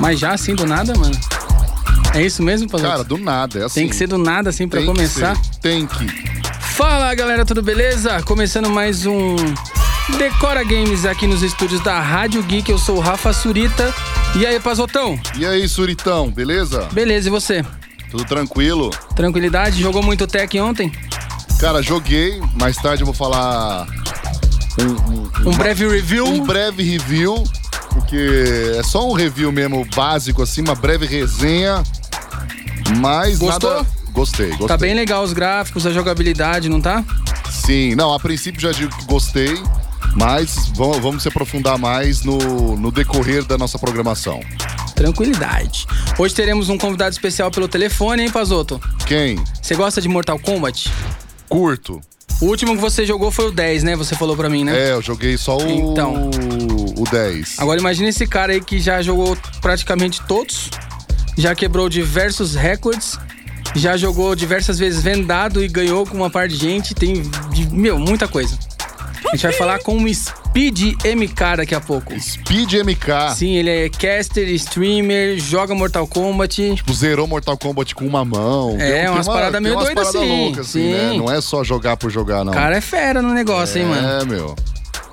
Mas já assim, do nada, mano? É isso mesmo, Paulo? Cara, do nada, é assim. Tem que ser do nada, assim, pra Tem que começar? ser, Tem que. Fala, galera, tudo beleza? Começando mais um Decora Games aqui nos estúdios da Rádio Geek. Eu sou o Rafa Surita. E aí, Pazotão? E aí, Suritão, beleza? Beleza, e você? Tudo tranquilo? Tranquilidade? Jogou muito tech ontem? Cara, joguei. Mais tarde eu vou falar um, Um breve review? um breve review, porque é só um review mesmo básico, assim, uma breve resenha. Mas Gostou? nada. Gostei, gostei. Tá bem legal os gráficos, a jogabilidade, não tá? Sim, não, a princípio já digo que gostei, mas vamos, vamos se aprofundar mais no, no decorrer da nossa programação. Tranquilidade. Hoje teremos um convidado especial pelo telefone, hein, Pazoto? Quem? Você gosta de Mortal Kombat? Curto. O último que você jogou foi o 10, né? Você falou pra mim, né? É, eu joguei só o, Então. o 10. Agora imagine esse cara aí que já jogou praticamente todos, já quebrou diversos recordes, já jogou diversas vezes vendado e ganhou com uma par de gente, tem, meu, muita coisa. A gente vai falar com o Speed MK daqui a pouco. Speed MK. Sim, ele é caster, streamer, joga Mortal Kombat. Tipo, zerou Mortal Kombat com uma mão. É, Tem- umas paradas meio doidas paradas assim, loucas, assim, sim. né? Não é só jogar por jogar, não. O cara é fera no negócio, hein, mano? É, meu.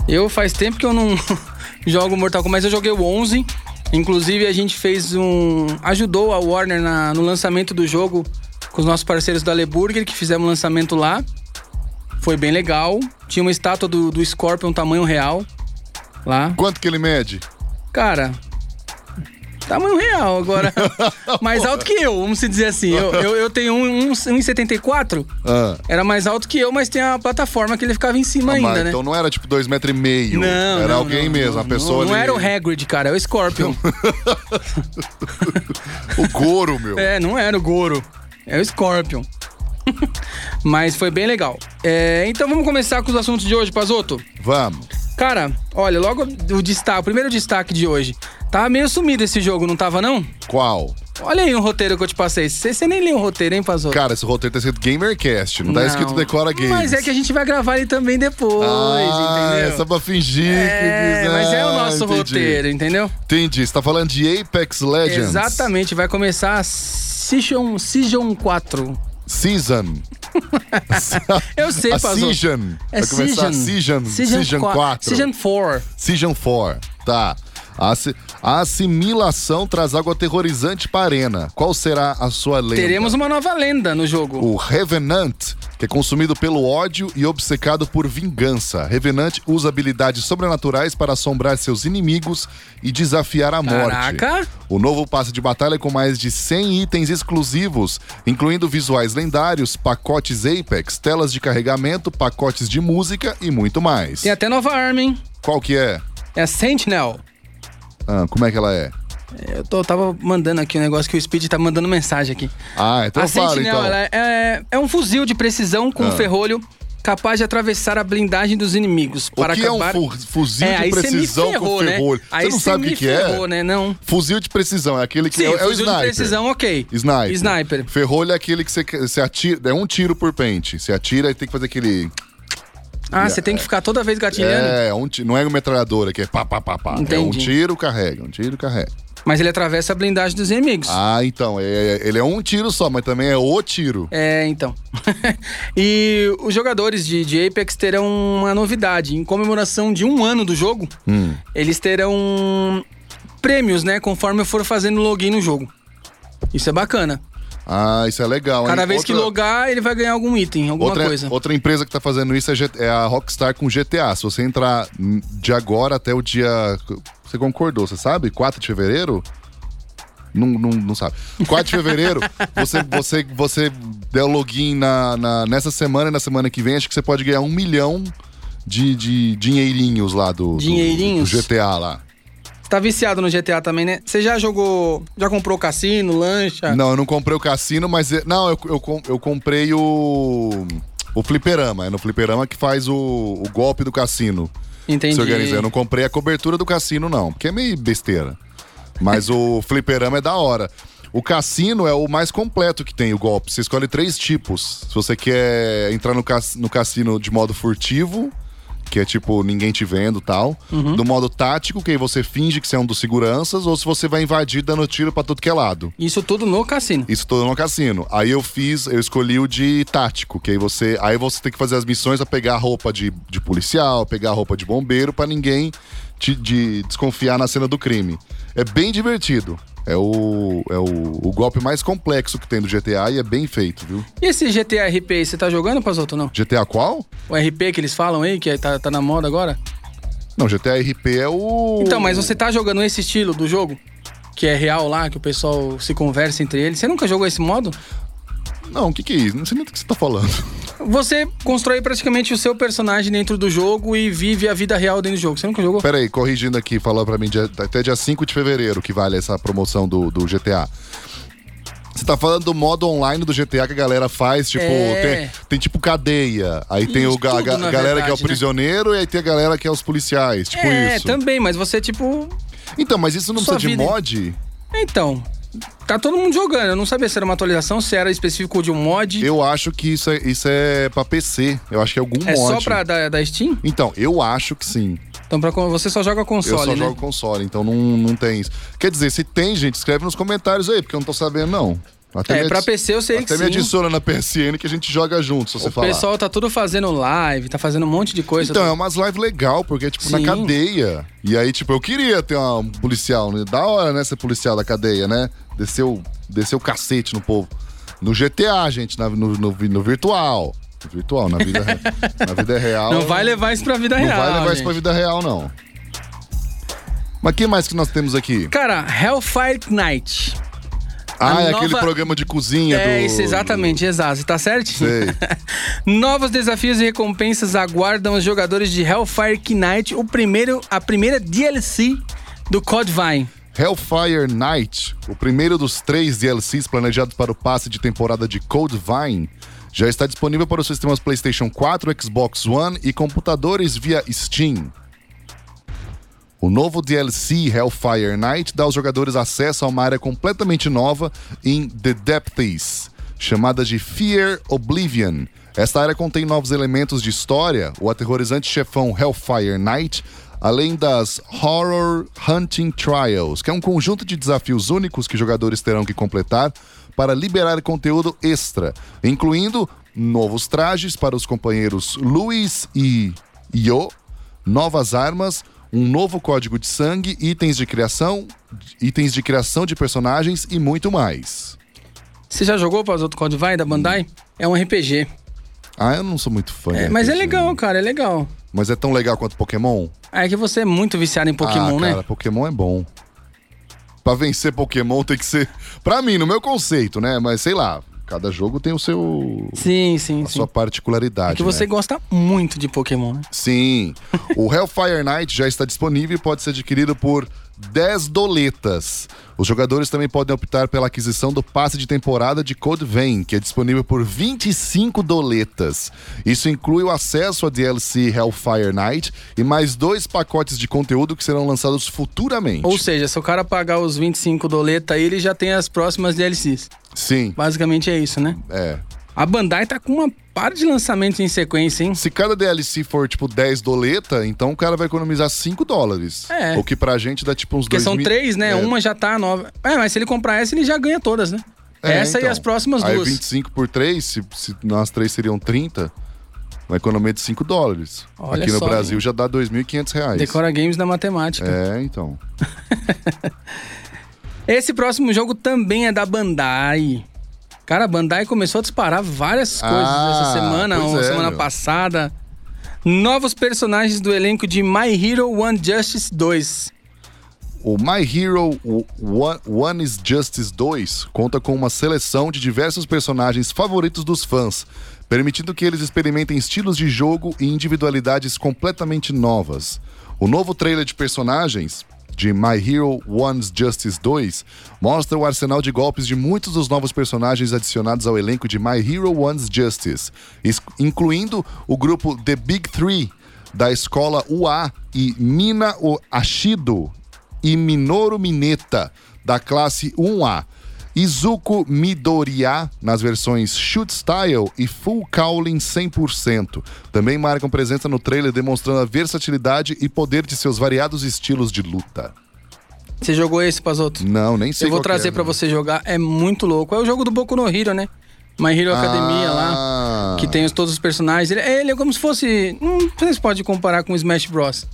Eu faz tempo que eu não jogo Mortal Kombat, mas eu joguei o 11. Inclusive, a gente fez um. ajudou a Warner na- no lançamento do jogo com os nossos parceiros da Leburger, que fizemos o lançamento lá. Foi bem legal. Tinha uma estátua do, do Scorpion tamanho real lá. Quanto que ele mede? Cara. Tamanho real agora. mais alto que eu, vamos se dizer assim. Eu, eu, eu tenho um, um, 1,74. Ah. Era mais alto que eu, mas tem a plataforma que ele ficava em cima Ah, ainda, mas né? Então não era tipo dois metros e meio. Não, Era não, alguém não, mesmo, não, a pessoa não, não ali. era o Hagrid, cara, é o Scorpion. O Goro, meu. é, não era o Goro. É o Scorpion. Mas foi bem legal. É, então vamos começar com os assuntos de hoje, Pazoto. Vamos. Cara, olha, logo o destaque, o primeiro destaque de hoje. Tava meio sumido esse jogo, não tava não? Qual? Olha aí o roteiro que eu te passei. Você nem leu o roteiro, hein, Pazoto? Cara, esse roteiro tá escrito Gamercast, não, tá escrito Decora Games. Mas é que a gente vai gravar ele também depois, ah, entendeu? É só pra fingir É, que... mas é o nosso entendi. roteiro, entendeu? Entendi. Você tá falando de Apex Legends. Exatamente, vai começar a Season, Season 4. Season. Eu sei, a. Season. É Vai começar a Season. Season. Season, qua- 4. Season 4. Season 4. Tá. A, assi- a assimilação traz algo aterrorizante para a arena. Qual será a sua lenda? Teremos uma nova lenda no jogo. O Revenant, que é consumido pelo ódio e obcecado por vingança. Revenant usa habilidades sobrenaturais para assombrar seus inimigos e desafiar a morte. Caraca! O novo passe de batalha é com mais de 100 itens exclusivos, incluindo visuais lendários, pacotes Apex, telas de carregamento, pacotes de música e muito mais. Tem até nova arma, hein? Qual que é? É a Sentinel. Ah, como é que ela é? Eu tô, tava mandando aqui um negócio que o Speed tá mandando mensagem aqui. Ah, então a fala Sentinel então. ela é, é um fuzil de precisão com Ah. ferrolho capaz de atravessar a blindagem dos inimigos. O para que é um acabar... fu- fuzil É, de precisão ferrou, com né? ferrolho? Aí Você não cê sabe o que, que é? ferrou, né? Não. Fuzil de precisão, é aquele que Sim, é, é o fuzil de sniper. precisão, ok. Sniper. Sniper. Ferrolho é aquele que você, você atira, é um tiro por pente. Você atira e tem que fazer aquele. Ah, você tem que ficar toda vez gatilhando. É, um, ti- não é uma metralhadora que é pá, pá, pá, pá. É um tiro, carrega, um tiro, carrega. Mas ele atravessa a blindagem dos inimigos. Ah, então, é- ele é um tiro só, mas também é o tiro. É, então. e os jogadores de, de Apex terão uma novidade. Em comemoração de um ano do jogo, Hum. eles terão prêmios, né? Conforme eu for fazendo login no jogo. Isso é bacana. Ah, isso é legal, Cada hein? vez que Outra- logar, ele vai ganhar algum item, alguma Outra, coisa. outra empresa que tá fazendo isso é, G- é a Rockstar com GTA. Se você entrar de agora até o dia. Você concordou, você sabe? 4 de fevereiro? Não, não, não sabe. 4 de fevereiro, você, você, você der o login na, na- nessa semana e na semana que vem, acho que você pode ganhar um milhão de, de dinheirinhos lá do, do- Dinheirinhos? do GTA lá. Tá viciado no GTA também, né? Você já jogou. Já comprou cassino, lancha? Não, eu não comprei o cassino, mas. Não, eu, eu, eu comprei o. O fliperama. É no fliperama que faz o, o golpe do cassino. Entendi. Se organiza. Eu não comprei a cobertura do cassino, não, porque é meio besteira. Mas o fliperama é da hora. O cassino é o mais completo que tem o golpe. Você escolhe três tipos. Se você quer entrar no cassino de modo furtivo, que é tipo ninguém te vendo tal. Uhum. Do modo tático, que aí você finge que você é um dos seguranças, ou se você vai invadir dando tiro pra tudo que é lado. Isso tudo no cassino. Isso tudo no cassino. Aí eu fiz, eu escolhi o de tático, que aí você. Aí você tem que fazer as missões a pegar a roupa de, de policial, pegar a roupa de bombeiro, pra ninguém te de desconfiar na cena do crime. É bem divertido. É o, é o, o golpe mais complexo que tem do GTA e é bem feito, viu? E esse GTA RP aí, você tá jogando, Pazoto, não? GTA qual? O RP que eles falam aí, que tá, tá na moda agora? Não, GTA RP é o. Então, mas você tá jogando esse estilo do jogo? Que é real lá, que o pessoal se conversa entre eles. Você nunca jogou esse modo? Não, o que, que é isso? Não sei nem do que você tá falando. Você constrói praticamente o seu personagem dentro do jogo e vive a vida real dentro do jogo. Você nunca jogou? Pera aí, corrigindo aqui, falou pra mim dia- até dia 5 de fevereiro que vale essa promoção do, do GTA. Você tá falando do modo online do GTA que a galera faz, tipo, É. tem, tem tipo cadeia. Aí tem o, ga- tudo, ga- galera que é o verdade, né? prisioneiro e aí tem a galera que é os policiais. Tipo é, isso. também, mas você, tipo. Então, mas isso não Sua precisa de vida- mod? Então. Tá todo mundo jogando. Eu não sabia se era uma atualização, se era específico de um mod. Eu acho que isso é, isso é pra PC. Eu acho que é algum é mod. só pra da, da Steam? Então, eu acho que sim. Então pra, você só joga console, eu só né? jogo console, então não, não tem isso. Quer dizer, se tem, gente, escreve nos comentários aí, porque eu não tô sabendo, não. Até É, me pra PC eu sei Até que me sim. adiciona na PSN que a gente joga junto, se você O falar. pessoal tá tudo fazendo live, tá fazendo um monte de coisa. Então, é umas lives legal, porque é tipo na Sim. cadeia. E aí, tipo, eu queria ter uma- um policial, né? Da hora, né, ser policial da cadeia, né? Desceu, desceu o cacete no povo. No GTA, gente, na- no, no, no virtual. Virtual, na vida, na vida real. Não vai levar isso pra vida Não real. vai levar isso gente. pra vida real, não. Mas que mais que nós temos aqui? Cara, Hellfire Night. Ah, é nova- aquele programa de cozinha É do. isso, exatamente, exato. Tá certinho? Sei. Novos desafios e recompensas aguardam os jogadores de Hellfire Knight, o primeiro, a primeira DLC do Code Vein. Hellfire Night, o primeiro dos três DLCs planejados para o passe de temporada de Code Vein, já está disponível para os sistemas PlayStation 4, Xbox One e computadores via Steam. O novo DLC Hellfire Night dá aos jogadores acesso a uma área completamente nova em The Depths, chamada de Fear Oblivion. Esta área contém novos elementos de história, o aterrorizante chefão Hellfire Night, além das Horror Hunting Trials, que é um conjunto de desafios únicos que jogadores terão que completar para liberar conteúdo extra, incluindo novos trajes para os companheiros Luis e Yo, novas armas, um novo código de sangue, itens de criação, itens de criação de personagens e muito mais. Você já jogou para os outros Code Vein da Bandai? É um RPG. Ah, eu não sou muito fã. É, mas é RPG. legal, cara, é legal. Mas é tão legal quanto Pokémon? Ah, É que você é muito viciado em Pokémon, ah, né? cara, Pokémon é bom. Pra vencer Pokémon tem que ser. Pra mim, no meu conceito, né? Mas sei lá, cada jogo tem o seu. Sim, sim, a sim. sua particularidade. É que você né? gosta muito de Pokémon, né? Sim. O Hellfire Night já está disponível e pode ser adquirido por 10 doletas. Os jogadores também podem optar pela aquisição do passe de temporada de Code Vein, que é disponível por 25 doletas. Isso inclui o acesso a DLC Hellfire Night e mais dois pacotes de conteúdo que serão lançados futuramente. Ou seja, se o cara pagar os 25 doleta aí, ele já tem as próximas DLCs. Sim, Basicamente é isso, né? é. A Bandai tá com uma par de lançamentos em sequência, hein? Se cada DLC for tipo 10 doleta, então o cara vai economizar 5 dólares. É. O que pra gente dá tipo uns Porque dois são mil- três, né? É. Uma já tá nova. É, mas se ele comprar essa, ele já ganha todas, né? É, essa e então. as próximas Aí duas. 25 por 3, se, se nós três seriam 30, uma economia de 5 dólares. Olha Aqui no só, Brasil hein? já dá 2.500 reais. Decora Games da matemática. É, então. Esse próximo jogo também é da Bandai. Cara, a Bandai começou a disparar várias coisas Ah, essa semana, ou é, semana meu. passada. Novos personagens do elenco de My Hero One Justice 2. O My Hero One, One is Justice 2 conta com uma seleção de diversos personagens favoritos dos fãs, permitindo que eles experimentem estilos de jogo e individualidades completamente novas. O novo trailer de personagens de My Hero One's Justice 2 mostra o arsenal de golpes de muitos dos novos personagens adicionados ao elenco de My Hero One's Justice, incluindo o grupo The Big Three da escola UA e Mina Ashido e Minoru Mineta, da classe 1A. Izuku Midoriya nas versões Shoot Style e Full Cowling 100%. Também marcam presença no trailer demonstrando a versatilidade e poder de seus variados estilos de luta. Você jogou esse, Pazoto? Não, nem sei Eu vou que trazer é, pra né? você jogar, é muito louco. É o jogo do Boku no Hero, né? My Hero Academia lá, Ah. que tem os- todos os personagens. Ele, ele é como se fosse. Não sei se pode comparar com o Smash Bros.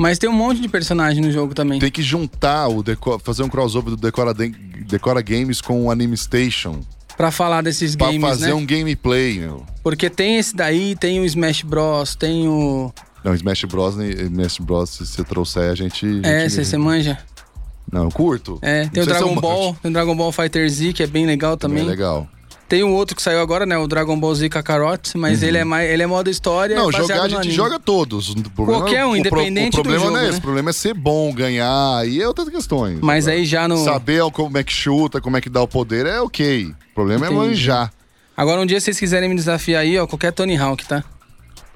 Mas tem um monte de personagem no jogo também. Tem que juntar, o deco- fazer um crossover do Decora, Den- Decora Games com o Anime Station. Pra falar desses Pra games, fazer né? um gameplay, meu. Porque tem esse daí, tem o Smash Bros, tem o. Não, Smash Bros, né, Smash Bros, se você trouxer, a gente. É, você manja? Não, eu curto. É, tem Não o Dragon Ball, tem o Dragon Ball Fighter Z, que é bem legal Também também. é legal. Tem um outro que saiu agora, né? O Dragon Ball Z Kakarot, mas ele é mais. Ele é modo história. Uhum. Não, jogar a gente anime. joga todos. O Qualquer um, o pro- independente O do problema jogo, não é esse, né? o problema é ser bom, ganhar, aí é outras questões. Mas Agora, aí já no. Saber como é que chuta, como é que dá o poder é ok. O problema é Entendi. manjar. Agora, um dia vocês quiserem me desafiar aí, ó, qualquer Tony Hawk, tá?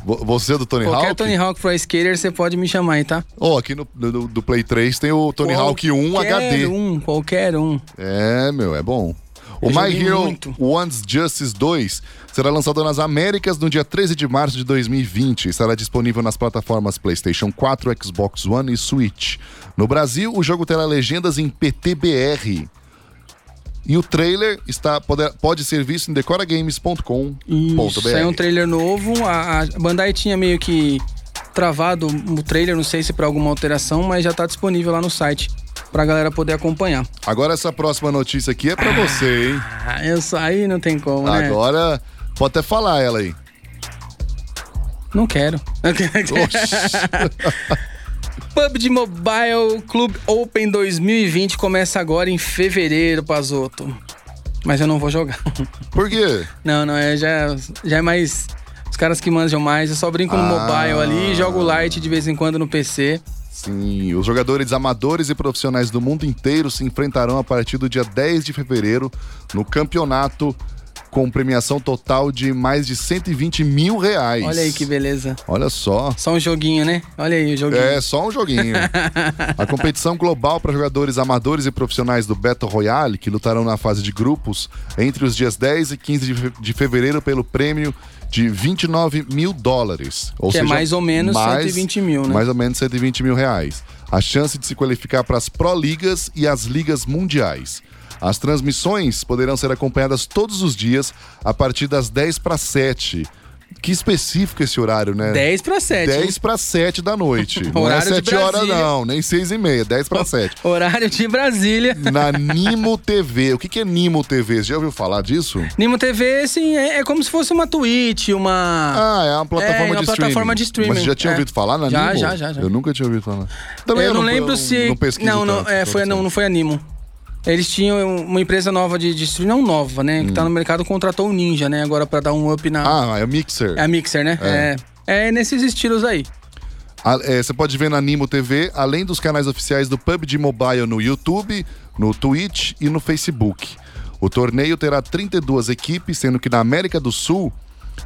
Vo- Você do Tony qualquer Hawk? Tony Hawk Pro Skater, você pode me chamar aí, tá? Ó, aqui no, do, do Play 3 tem o Tony Hawk 1 Qualquer HD. um, qualquer um. É, meu, é bom. O My Hero muito. One's Justice 2 será lançado nas Américas no dia 13 de março de 2020 e estará disponível nas plataformas PlayStation 4, Xbox One e Switch. No Brasil, o jogo terá legendas em PTBR. E o trailer está, pode, pode ser visto em decoragames.com.br. Isso, saiu um trailer novo. A, a Bandai tinha meio que travado o trailer, não sei se pra alguma alteração, mas já tá disponível lá no site pra galera poder acompanhar. Agora essa próxima notícia aqui é pra você, hein? Ah, eu aí não tem como, né? Agora, pode até falar ela aí. Não quero. PUBG Mobile Club Open 2020 começa agora em fevereiro, Pazoto. Mas eu não vou jogar. Por quê? Não, não, é, já, já é mais. Os caras que manjam mais, eu só brinco no Ah. mobile ali, jogo light de vez em quando no PC. Sim, os jogadores amadores e profissionais do mundo inteiro se enfrentarão a partir do dia 10 de fevereiro no campeonato com premiação total de mais de 120 mil reais. Olha aí que beleza. Olha só. Só um joguinho, né? Olha aí o joguinho. É, só um joguinho. a competição global para jogadores amadores e profissionais do Battle Royale, que lutarão na fase de grupos entre os dias 10 e 15 de fe- de fevereiro pelo prêmio de 29 mil dólares. Ou Que é seja, mais ou menos mais- 120 mil, né? Mais ou menos 120 mil reais. A chance de se qualificar para as Pro Ligas e as Ligas Mundiais. As transmissões poderão ser acompanhadas todos os dias a partir das 10 para 7. Que específico esse horário, né? 10 pra 7. 10 para 7 da noite. Não é Horário de 7 horas, não, nem 6 e meia, 10 para 7. Horário de Brasília. Na Nimo TV. O que, que é Nimo TV? Você já ouviu falar disso? Nimo TV, assim, é, é como se fosse uma Twitch, uma. Ah, é uma plataforma, É, uma de, plataforma streaming. de streaming, Mas você já tinha é. ouvido falar na Já, Nimo? já, já, já. Eu nunca tinha ouvido falar. Também eu não lembro se. Não, não, não, é, foi, não, não foi a Nimo. Eles tinham uma empresa nova de, de streaming, não nova, né? Que tá no mercado, contratou o Ninja, né? Agora pra dar um up na. Hum. Ah, é o Mixer. É a Mixer, né? É. É. É nesses estilos aí. A- é, você pode ver na Nimo TV, além dos canais oficiais do PUBG Mobile no YouTube, no Twitch e no Facebook. O torneio terá 32 equipes, sendo que na América do Sul,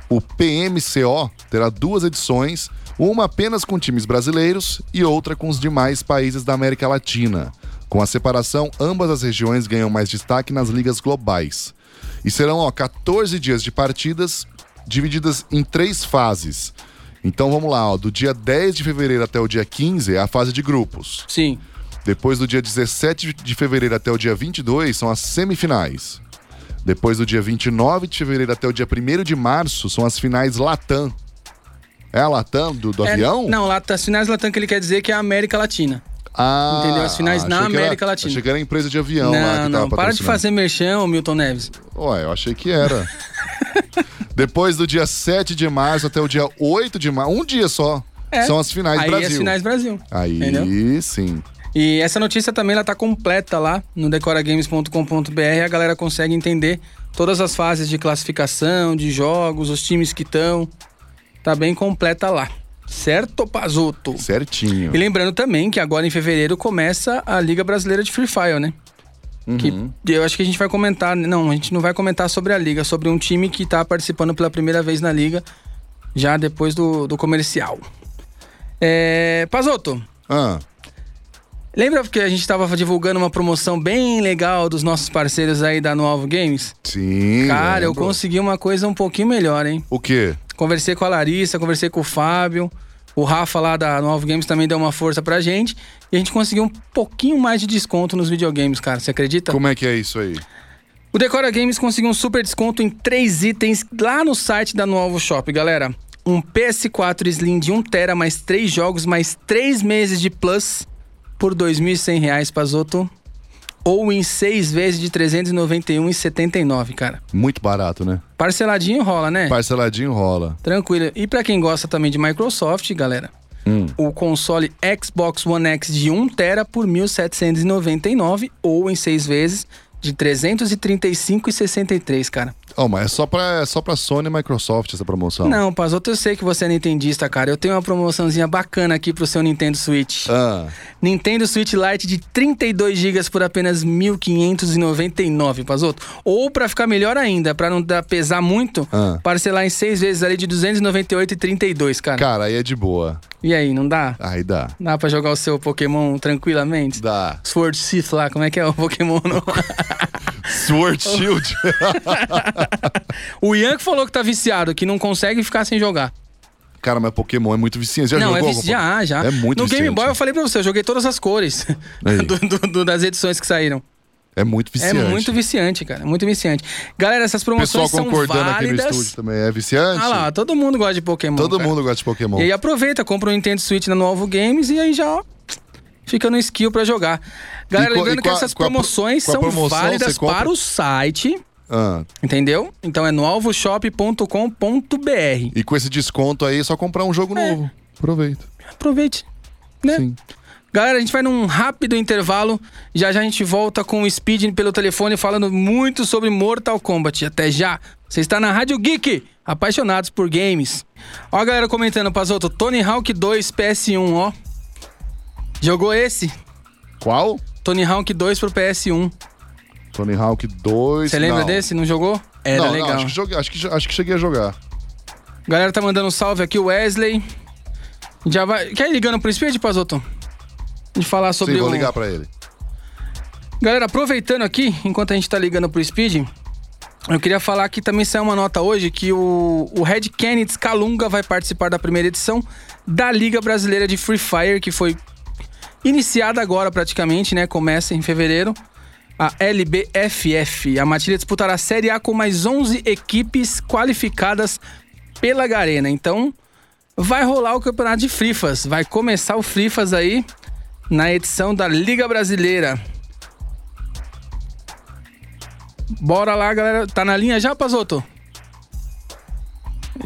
o PMCO terá duas edições, uma apenas com times brasileiros e outra com os demais países da América Latina. Com a separação, ambas as regiões ganham mais destaque nas ligas globais. E serão ó, 14 dias de partidas divididas em três fases. Então vamos lá, ó, do dia 10 de fevereiro até o dia 15 é a fase de grupos. Sim. Depois do dia 17 de fevereiro até o dia 22 são as semifinais. Depois do dia 29 de fevereiro até o dia 1 de março são as finais Latam. É a Latam do, do É, avião? Não, lá, as finais Latam que ele quer dizer que é a América Latina. Ah, Entendeu? As finais na achei que era- América Latina. Achei que era a empresa de avião lá não, que tava não, para de fazer merchan, Milton Neves. Ué, eu achei que era. Depois do dia 7 de março até o dia 8 de março, um dia só, É. são as finais aí Brasil. as finais Brasil. Aí Entendeu? sim. E essa notícia também ela tá completa lá no decoragames.com.br. A galera consegue entender todas as fases de classificação, de jogos, os times que estão. Tá bem completa lá. Certo, Pazuto? Certinho. E lembrando também que agora em fevereiro começa a Liga Brasileira de Free Fire, né? Uhum. Que eu acho que a gente vai comentar. Não, a gente não vai comentar sobre a Liga, sobre um time que tá participando pela primeira vez na Liga, já depois do, do comercial. É. Pazoto, Ah, Lembra porque a gente tava divulgando uma promoção bem legal dos nossos parceiros aí da Novo Games? Sim. Cara, eu lembro. consegui uma coisa um pouquinho melhor, hein? O quê? Conversei com a Larissa, conversei com o Fábio. O Rafa lá da Novo Games também deu uma força pra gente. E a gente conseguiu um pouquinho mais de desconto nos videogames, cara. Você acredita? Como é que é isso aí? O Decora Games conseguiu um super desconto em três itens lá no site da Novo Shop, galera. Um PS4 Slim de 1TB mais três jogos, mais três meses de Plus por R$ 2.100, Pazoto. Ou em seis vezes de R$ 391,79, cara. Muito barato, né? Parceladinho rola, né? Parceladinho rola. Tranquilo. E pra quem gosta também de Microsoft, galera, Hum. o console Xbox One X de 1TB por R$ 1.799 ou em seis vezes de R$ 335,63, cara. Oh, mas é só pra, é só pra Sony e Microsoft essa promoção. Não, Pazoto, eu sei que você é nintendista, cara. Eu tenho uma promoçãozinha bacana aqui pro seu Nintendo Switch. Ah, Nintendo Switch Lite de 32 GB por apenas 1.599, Pazoto. Ou pra ficar melhor ainda, pra não dar, pesar muito, Ah. parcelar em seis vezes ali de 298,32, cara. cara, aí é de boa. E aí, não dá? Aí dá. Dá pra jogar o seu Pokémon tranquilamente? Dá. Sword Sith lá, como é que é o Pokémon? no- Sword Shield. o Ian que falou que tá viciado, que não consegue ficar sem jogar. cara, mas Pokémon é muito viciante. Já não, é jogou? vici... já, já. É muito No Game viciante. Boy eu falei pra você, eu joguei todas as cores do- do- do- das edições que saíram. É muito viciante. É muito viciante, cara. É muito viciante. Galera, essas promoções são concordando aqui no válidas. estúdio também. É viciante? Ah lá, todo mundo gosta de Pokémon. Todo cara. mundo gosta de Pokémon. E aí aproveita, compra o Nintendo Switch na Novo Games e aí já ó, fica no skill pra jogar. Galera, E lembrando e que essas pro- promoções são promoção, válidas para o site, Ah, entendeu? Então é novoshop.com.br. e com esse desconto aí, é só comprar um jogo É. novo. Aproveita. Aproveite, né? Sim. Galera, a gente vai num rápido intervalo. Já já a gente volta com o Speed pelo telefone falando muito sobre Mortal Kombat. Até já. Você está na Rádio Geek, apaixonados por games. Ó a galera comentando, Pazoto, Tony Hawk 2 PS1, ó. Jogou esse? Qual? Tony Hawk 2 pro PS1. Tony Hawk 2. Você lembra não. desse? Não jogou? Era não, legal. Não, acho, que joguei, acho, que, acho que cheguei a jogar. Galera tá mandando um salve aqui, o Wesley. Já vai. Quer ir ligando pro Speed, Pazoto? De falar sobre Sim, vou o. ligar pra ele. Galera, aproveitando aqui, enquanto a gente tá ligando pro Speed, eu queria falar que também saiu uma nota hoje que o, o Red Kennedy Calunga vai participar da primeira edição da Liga Brasileira de Free Fire, que foi iniciada agora praticamente, né? Começa em fevereiro. A LBFF. A matilha disputará a Série A com mais 11 equipes qualificadas pela Garena. Então, vai rolar o campeonato de Frifas. Vai começar o Frifas aí na edição da Liga Brasileira. Bora lá, galera. Tá na linha já, Pazoto?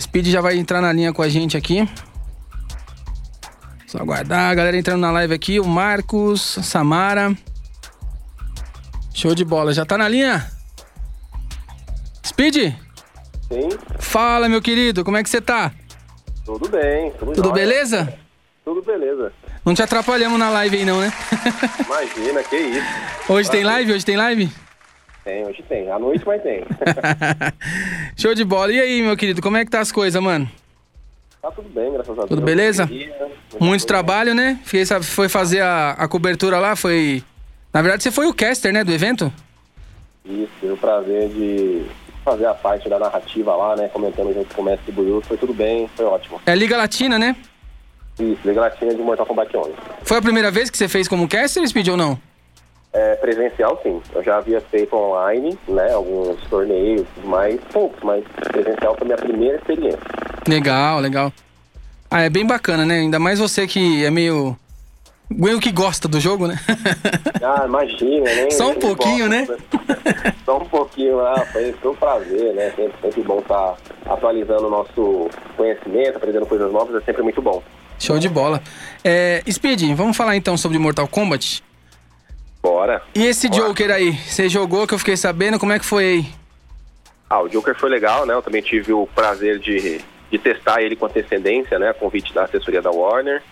Speed já vai entrar na linha com a gente aqui. Só aguardar. A galera entrando na live aqui. O Marcos, Samara. Show de bola. Já tá na linha? Speed? Sim, Fala, meu querido. Como é que você tá? tudo bem. Tudo, Tudo beleza? Tudo beleza. Não te atrapalhamos na live aí, não, né? Imagina, que isso. Hoje tem live? Hoje tem live? Tem, hoje tem. À noite, mas tem. Show de bola. E aí, meu querido, como é que tá as coisas, mano? Tá tudo bem, graças a Deus. Tudo beleza? Muito trabalho, né? Fiquei, sabe, foi fazer a, a cobertura lá, foi... Na verdade, você foi o caster, né, do evento? Isso, tive o prazer de fazer a parte da narrativa lá, né? Comentando junto com o mestre Buiu. Foi tudo bem, foi ótimo. É Liga Latina, né? Isso, Liga Latina de Mortal Kombat 11. Foi a primeira vez que você fez como caster, Speed, ou não? É, presencial, sim. Eu já havia feito online, né? Alguns torneios, mais, poucos, mas presencial foi minha primeira experiência. Legal, legal. Ah, é bem bacana, né? Ainda mais você que é meio... Meio que gosta do jogo, né? Ah, imagina, né? Só um pouquinho, né? Só um pouquinho lá, foi, foi um prazer, né? Sempre, sempre bom estar atualizando o nosso conhecimento, aprendendo coisas novas, é sempre muito bom. Show de bola. É, Speed, vamos falar então sobre Mortal Kombat. Bora. E esse Bora. Joker aí? Você jogou que eu fiquei sabendo? Como é que foi aí? Ah, o Joker foi legal, né? Eu também tive o prazer de, de testar ele com antecedência, né? A convite da assessoria da Warner.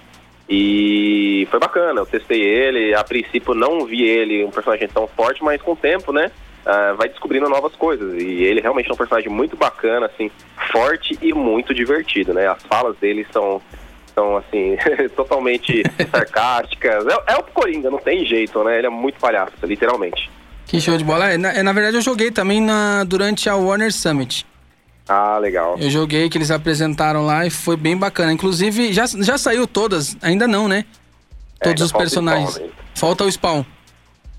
E foi bacana, eu testei ele. A princípio não vi ele um personagem tão forte, mas com o tempo, né? ah, vai descobrindo novas coisas. E ele realmente é um personagem muito bacana, assim, forte e muito divertido, né? As falas dele são são assim, totalmente sarcásticas. É, é, o Coringa, não tem jeito, né? Ele é muito palhaço, literalmente. Que show de bola. É, na, é, na verdade, eu joguei também na, durante a Warner Summit. Ah, legal. Eu joguei que eles apresentaram lá e foi bem bacana. Inclusive, já, já saiu todas, ainda não, né? É, Todos os personagens. O spawn, né? Falta o spawn.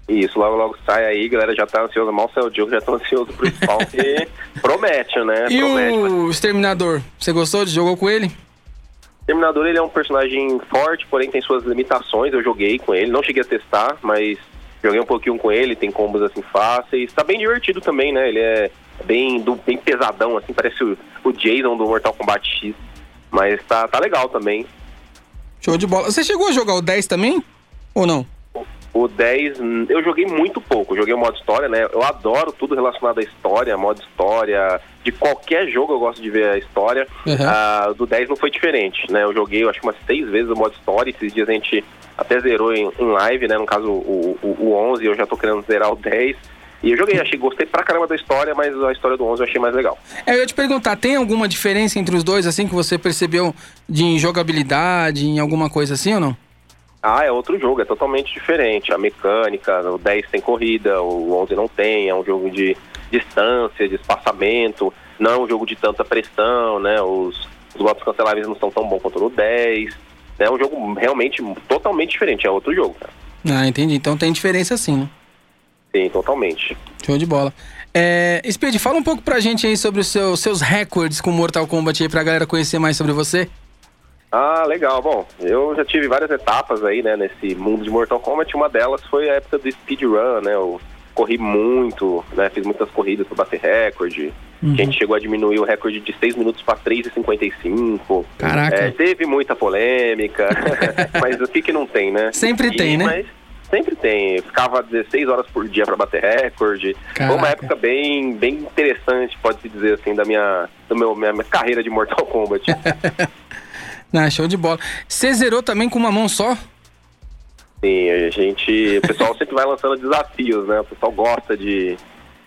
Isso, logo logo sai aí, galera já tá ansiosa, mal saiu o jogo, já tá ansioso pro spawn, que promete, né? E promete, o mas... Exterminador, você gostou de jogou com ele? Exterminador, ele é um personagem forte, porém tem suas limitações, eu joguei com ele, não cheguei a testar, mas joguei um pouquinho com ele, tem combos assim fáceis, tá bem divertido também, né? Ele é bem, do, bem pesadão, assim, parece o, o Jason do Mortal Kombat X, mas tá, tá legal também. Show de bola. Você chegou a jogar o 10 também? Ou não? O 10, eu joguei muito pouco. Joguei o modo história, né? Eu adoro tudo relacionado à história, modo história. De qualquer jogo eu gosto de ver a história. Uhum. Uh, do 10 não foi diferente, né? Eu joguei, eu acho que umas seis vezes o modo história. Esses dias a gente até zerou em, em live, né? No caso, o, o, o 11, eu já tô querendo zerar o 10. E eu joguei, achei, gostei pra caramba da história, mas a história do 11 eu achei mais legal. É, eu ia te perguntar, tem alguma diferença entre os dois, assim, que você percebeu de jogabilidade, em alguma coisa assim ou não? Ah, é outro jogo, é totalmente diferente. A mecânica, o 10 tem corrida, o 11 não tem, é um jogo de distância, de espaçamento, não é um jogo de tanta pressão, né? Os, os golpes canceláveis não são tão bons quanto no 10. É um jogo realmente totalmente diferente, é outro jogo, cara. Ah, entendi. Então tem diferença sim, né? Sim, totalmente. Show de bola. É, Speed, fala um pouco pra gente aí sobre os seu, seus recordes com Mortal Kombat aí pra galera conhecer mais sobre você. Ah, legal. Bom, eu já tive várias etapas aí, né, nesse mundo de Mortal Kombat. Uma delas foi a época do speedrun, né? Eu corri muito, né? Fiz muitas corridas para bater recorde. Uhum. A gente chegou a diminuir o recorde de 6 minutos para 3,55. Caraca. É, teve muita polêmica, mas o que que não tem, né? Sempre e, tem, né? Mas sempre tem. Eu ficava 16 horas por dia para bater recorde. Caraca. Foi uma época bem, bem interessante, pode-se dizer assim, da minha, do meu, minha, minha carreira de Mortal Kombat. Não, show de bola. Você zerou também com uma mão só? Sim, a gente. O pessoal sempre vai lançando desafios, né? O pessoal gosta de,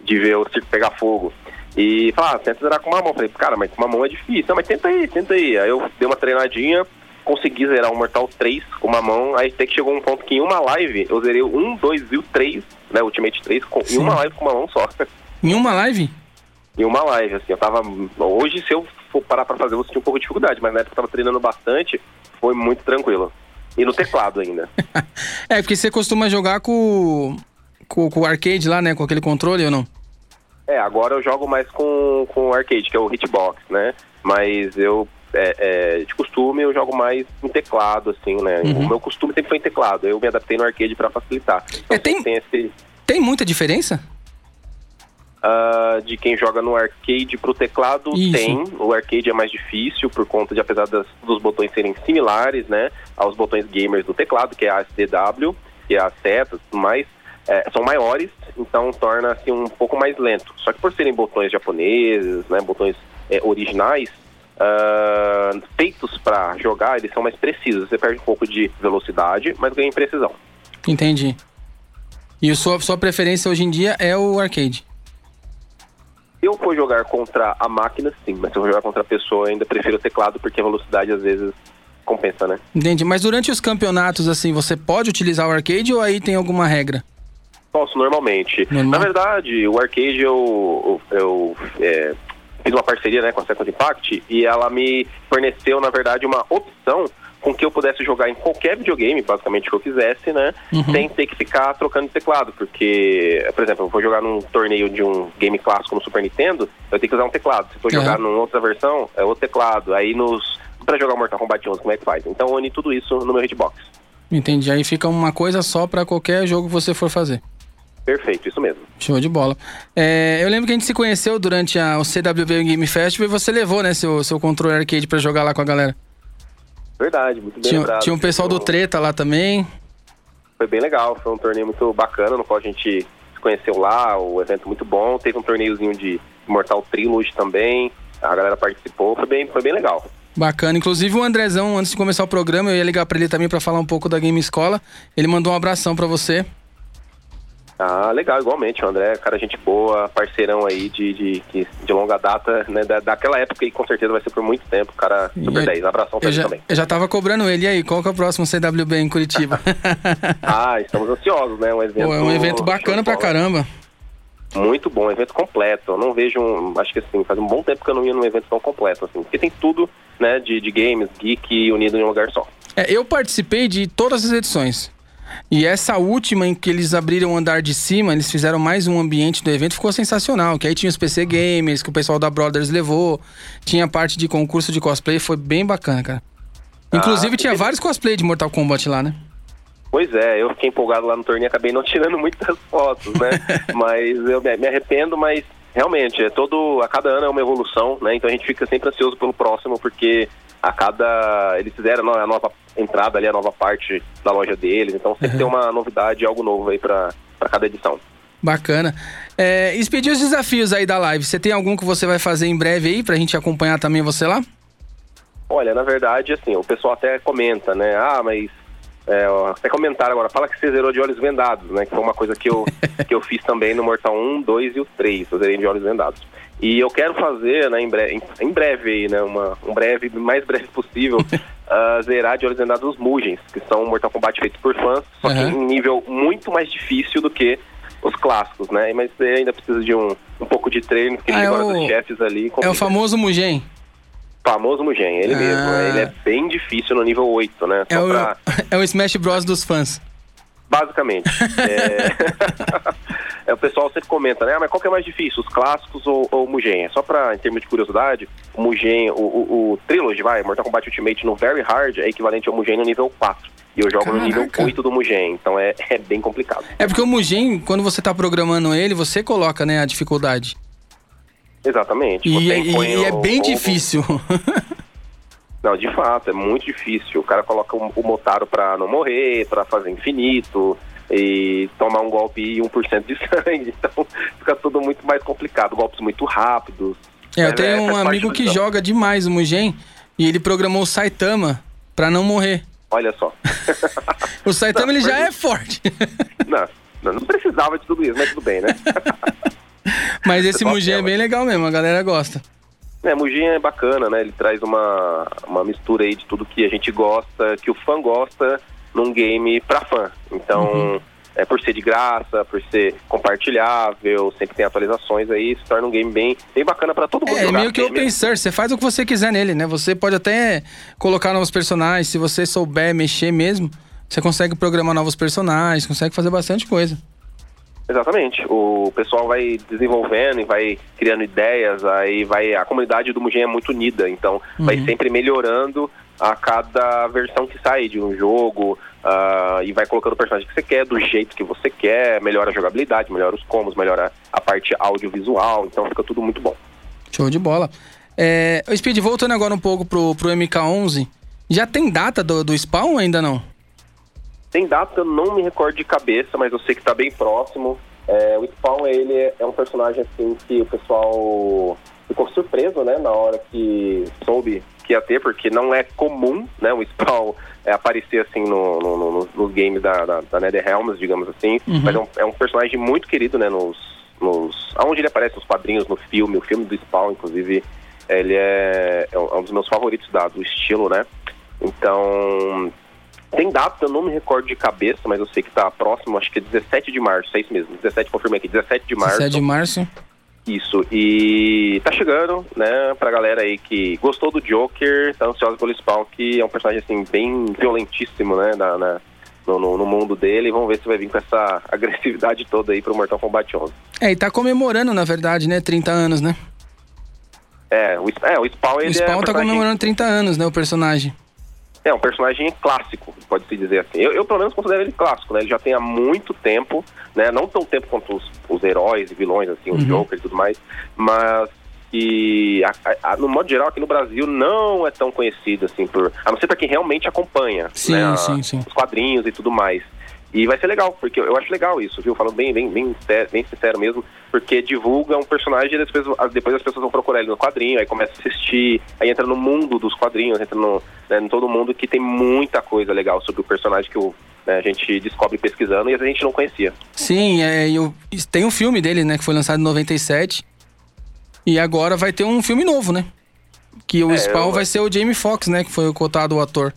de ver o circo pegar fogo. E fala, ah, tenta zerar com uma mão. Falei, cara, mas com uma mão é difícil. Não, mas tenta aí, tenta aí. Aí eu dei uma treinadinha, consegui zerar o Mortal 3 com uma mão. Aí até que chegou um ponto que em uma live eu zerei o 1, 2 e o 3, né? Ultimate 3, com, em uma live com uma mão só. Em uma live? Em uma live, assim. Eu tava. Hoje, se eu for parar pra fazer, eu vou sentir um pouco de dificuldade, mas na época eu tava treinando bastante, foi muito tranquilo. E no teclado ainda. é, porque você costuma jogar com, com, com o arcade lá, né? Com aquele controle ou não? É, agora eu jogo mais com, com o arcade, que é o hitbox, né? Mas eu, é, é, de costume, eu jogo mais no teclado, assim, né? Uhum. O meu costume sempre foi em teclado. Eu me adaptei no arcade para facilitar. Então, é, tem, tem, esse... tem muita diferença? Uh, de quem joga no arcade pro teclado Isso. tem. O arcade é mais difícil por conta de, apesar das, dos botões serem similares, né, aos botões gamers do teclado, que é a SDW, que é a seta, tudo mais, é, são maiores, então torna assim um pouco mais lento. Só que por serem botões japoneses, né, botões é, originais, uh, feitos para jogar, eles são mais precisos. Você perde um pouco de velocidade, mas ganha em precisão. Entendi. E a sua, sua preferência hoje em dia é o arcade? Se eu for jogar contra a máquina, sim, mas se eu for jogar contra a pessoa, ainda prefiro o teclado, porque a velocidade às vezes compensa, né? Entendi, mas durante os campeonatos, assim, você pode utilizar o arcade ou aí tem alguma regra? Posso, normalmente. Normal? Na verdade, o arcade eu, eu, eu é, fiz uma parceria né, com a Second Impact e ela me forneceu, na verdade, uma opção com que eu pudesse jogar em qualquer videogame, basicamente que eu quisesse, né? Uhum. Sem ter que ficar trocando teclado. Porque, por exemplo, eu vou jogar num torneio de um game clássico no Super Nintendo, eu tenho que usar um teclado. Se for uhum. jogar numa outra versão, é outro teclado. Aí nos. Pra jogar Mortal Kombat 11, como é que faz? Então eu uni tudo isso no meu hitbox. Entendi. Aí fica uma coisa só para qualquer jogo que você for fazer. Perfeito, isso mesmo. Show de bola. É, eu lembro que a gente se conheceu durante a, o CWB Game Festival e você levou, né, seu, seu controle arcade para jogar lá com a galera. Verdade, muito bem tinha, lembrado. Tinha um pessoal do Treta lá também. Foi bem legal, foi um torneio muito bacana, no qual a gente se conheceu lá, o evento muito bom. Teve um torneiozinho de Mortal Trilogy também, a galera participou, foi bem, foi bem legal. Bacana. Inclusive o Andrezão, antes de começar o programa, eu ia ligar para ele também para falar um pouco da Game Escola. Ele mandou um abração para você. Ah, legal, igualmente. O André cara gente boa, parceirão aí de, de, de, longa data, né? Da, daquela época e com certeza vai ser por muito tempo. Cara, super E 10. Abração pra ele também. eu já tava cobrando ele. E aí, qual que é o próximo CWB em Curitiba? Ah, estamos ansiosos, né? Um evento, Pô, é um evento bacana pra caramba. Muito bom, evento completo. Eu não vejo, um, acho que assim, faz um bom tempo que eu não ia num evento tão completo, assim. Porque tem tudo, né, de, de games, geek unido em um lugar só. É, eu participei de todas as edições. E essa última em que eles abriram o andar de cima, eles fizeram mais um ambiente do evento, ficou sensacional. Que aí tinha os PC Gamers, que o pessoal da Brothers levou. Tinha parte de concurso de cosplay, foi bem bacana, cara. Inclusive Ah, tinha porque- vários cosplay de Mortal Kombat lá, né? Pois é, eu fiquei empolgado lá no torneio, acabei não tirando muitas fotos, né? mas eu me me arrependo, mas realmente, é todo, a cada ano é uma evolução, né? Então a gente fica sempre ansioso pelo próximo, porque a cada. Eles fizeram a nova entrada ali, a nova parte da loja deles, então sempre tem uma novidade, algo novo aí pra, pra cada edição. Bacana. É, e pedir os desafios aí da live. Você tem algum que você vai fazer em breve aí pra gente acompanhar também você lá? Olha, na verdade, assim, o pessoal até comenta, né? Ah, mas. É, até comentaram agora, fala que você zerou de olhos vendados, né? Que foi uma coisa que eu, que eu fiz também no Mortal 1, 2 e o 3. Eu zerei de olhos vendados. E eu quero fazer, né, em breve, em, em breve aí, né? Uma, um breve, mais breve possível, ah, zerar de vendados os Mugens, que são Mortal Kombat feitos por fãs, só que Aham. em nível muito mais difícil do que os clássicos, né? Mas você ainda precisa de um, um pouco de treino, porque Ah, é agora o- dos chefes ali. É o complica. famoso Mugen. Famoso Mugen, ele Ah. mesmo. né? Ele é bem difícil no nível 8, né? É Só o, pra, é o Smash Bros dos fãs. Basicamente. é... é, o pessoal sempre comenta, né? Ah, mas qual que é mais difícil, os clássicos ou, ou o Mugen? É só pra, em termos de curiosidade, o Mugen, o, o, o Trilogy, vai, Mortal Kombat Ultimate no Very Hard é equivalente ao Mugen no nível 4. E eu jogo no nível Caraca. 8 do Mugen, então é, é bem complicado. É porque o Mugen, quando você tá programando ele, você coloca, né, a dificuldade. Exatamente. E, Você e- e é bem difícil. Não, de fato, é muito difícil. O cara coloca o, o Motaro pra não morrer, pra fazer infinito e tomar um golpe e 1% de sangue. Então fica tudo muito mais complicado. Golpes muito rápidos. É, eu Mas tenho faz um amigo que jogo. joga demais o Mugen e ele programou o Saitama pra não morrer. Olha só. O Saitama Não, ele já é forte. não, não, não precisava de tudo isso, mas tudo bem, né? Mas esse Mugen é bem legal mesmo, a galera gosta. É, Mugen é bacana, né? Ele traz uma, uma mistura aí de tudo que a gente gosta, que o fã gosta num game pra fã. Então, Uhum. é por ser de graça, por ser compartilhável, sempre tem atualizações aí, se torna um game bem, bem bacana pra todo mundo É, jogar. meio que open source, você faz o que você quiser nele, né? Você pode até colocar novos personagens, se você souber mexer mesmo, você consegue programar novos personagens, consegue fazer bastante coisa. Exatamente. O pessoal vai desenvolvendo e vai criando ideias, aí vai. A comunidade do Mugen é muito unida, então vai Uhum. sempre melhorando a cada versão que sai de um jogo. ah, e vai colocando o personagem que você quer, do jeito que você quer, melhora a jogabilidade, melhora os combos, melhora a parte audiovisual, então fica tudo muito bom. Show de bola. É, o Speed, voltando agora um pouco pro, pro MK11, já tem data do, do spawn ainda não? Tem data, eu não me recordo de cabeça, mas eu sei que tá bem próximo. É, o Spawn, ele é- é um personagem assim que o pessoal ficou surpreso, né, na hora que soube que ia ter, porque não é comum, né, o Spawn é, aparecer assim no, no- no- nos- games da, da, da NetherRealms, digamos assim. Uhum. Mas é um, é um personagem muito querido, né, nos, nos... Aonde ele aparece nos quadrinhos, no filme, o filme do Spawn, inclusive, ele é, é um é um dos meus favoritos da, do estilo, né. Então, tem data, eu não me recordo de cabeça, mas eu sei que tá próximo, acho que é 17 de março, é isso mesmo. 17, confirmei aqui, 17 de março. 7 de março. Isso, e tá chegando, né, pra galera aí que gostou do Joker, tá ansiosa pelo Spawn, que é um personagem, assim, bem violentíssimo, né, na, na- no, no- no mundo dele, e vamos ver se vai vir com essa agressividade toda aí pro Mortal Kombat 11. É, e tá comemorando, na verdade, né? 30 anos, né? É, o, é, o Spawn, ele o é, Spawn um tá comemorando 30 anos, né? O personagem. É um personagem clássico, pode-se dizer assim. Eu, eu, pelo menos, considero ele clássico, né, ele já tem há muito tempo, né, não tão tempo quanto os, os heróis e vilões, assim, o Uhum. Joker e tudo mais, mas que, a- a- no modo geral, aqui no Brasil, não é tão conhecido, assim, por, a não ser pra quem realmente acompanha, Sim, né, sim, sim. os quadrinhos e tudo mais. E vai ser legal, porque eu acho legal isso, viu? Falando bem, bem, bem, bem sincero mesmo, porque divulga um personagem e depois, as- depois as pessoas vão procurar ele no quadrinho, aí começa a assistir, aí entra no mundo dos quadrinhos, entra no, né, em todo mundo que tem muita coisa legal sobre o personagem que o, né? A gente descobre pesquisando e a gente não conhecia. Sim, é, eu, tem um filme dele, né, que foi lançado em 97. E agora vai ter um filme novo, né? Que o É, Spawn eu- vai ser o Jamie Foxx, né? Que foi o cotado o ator.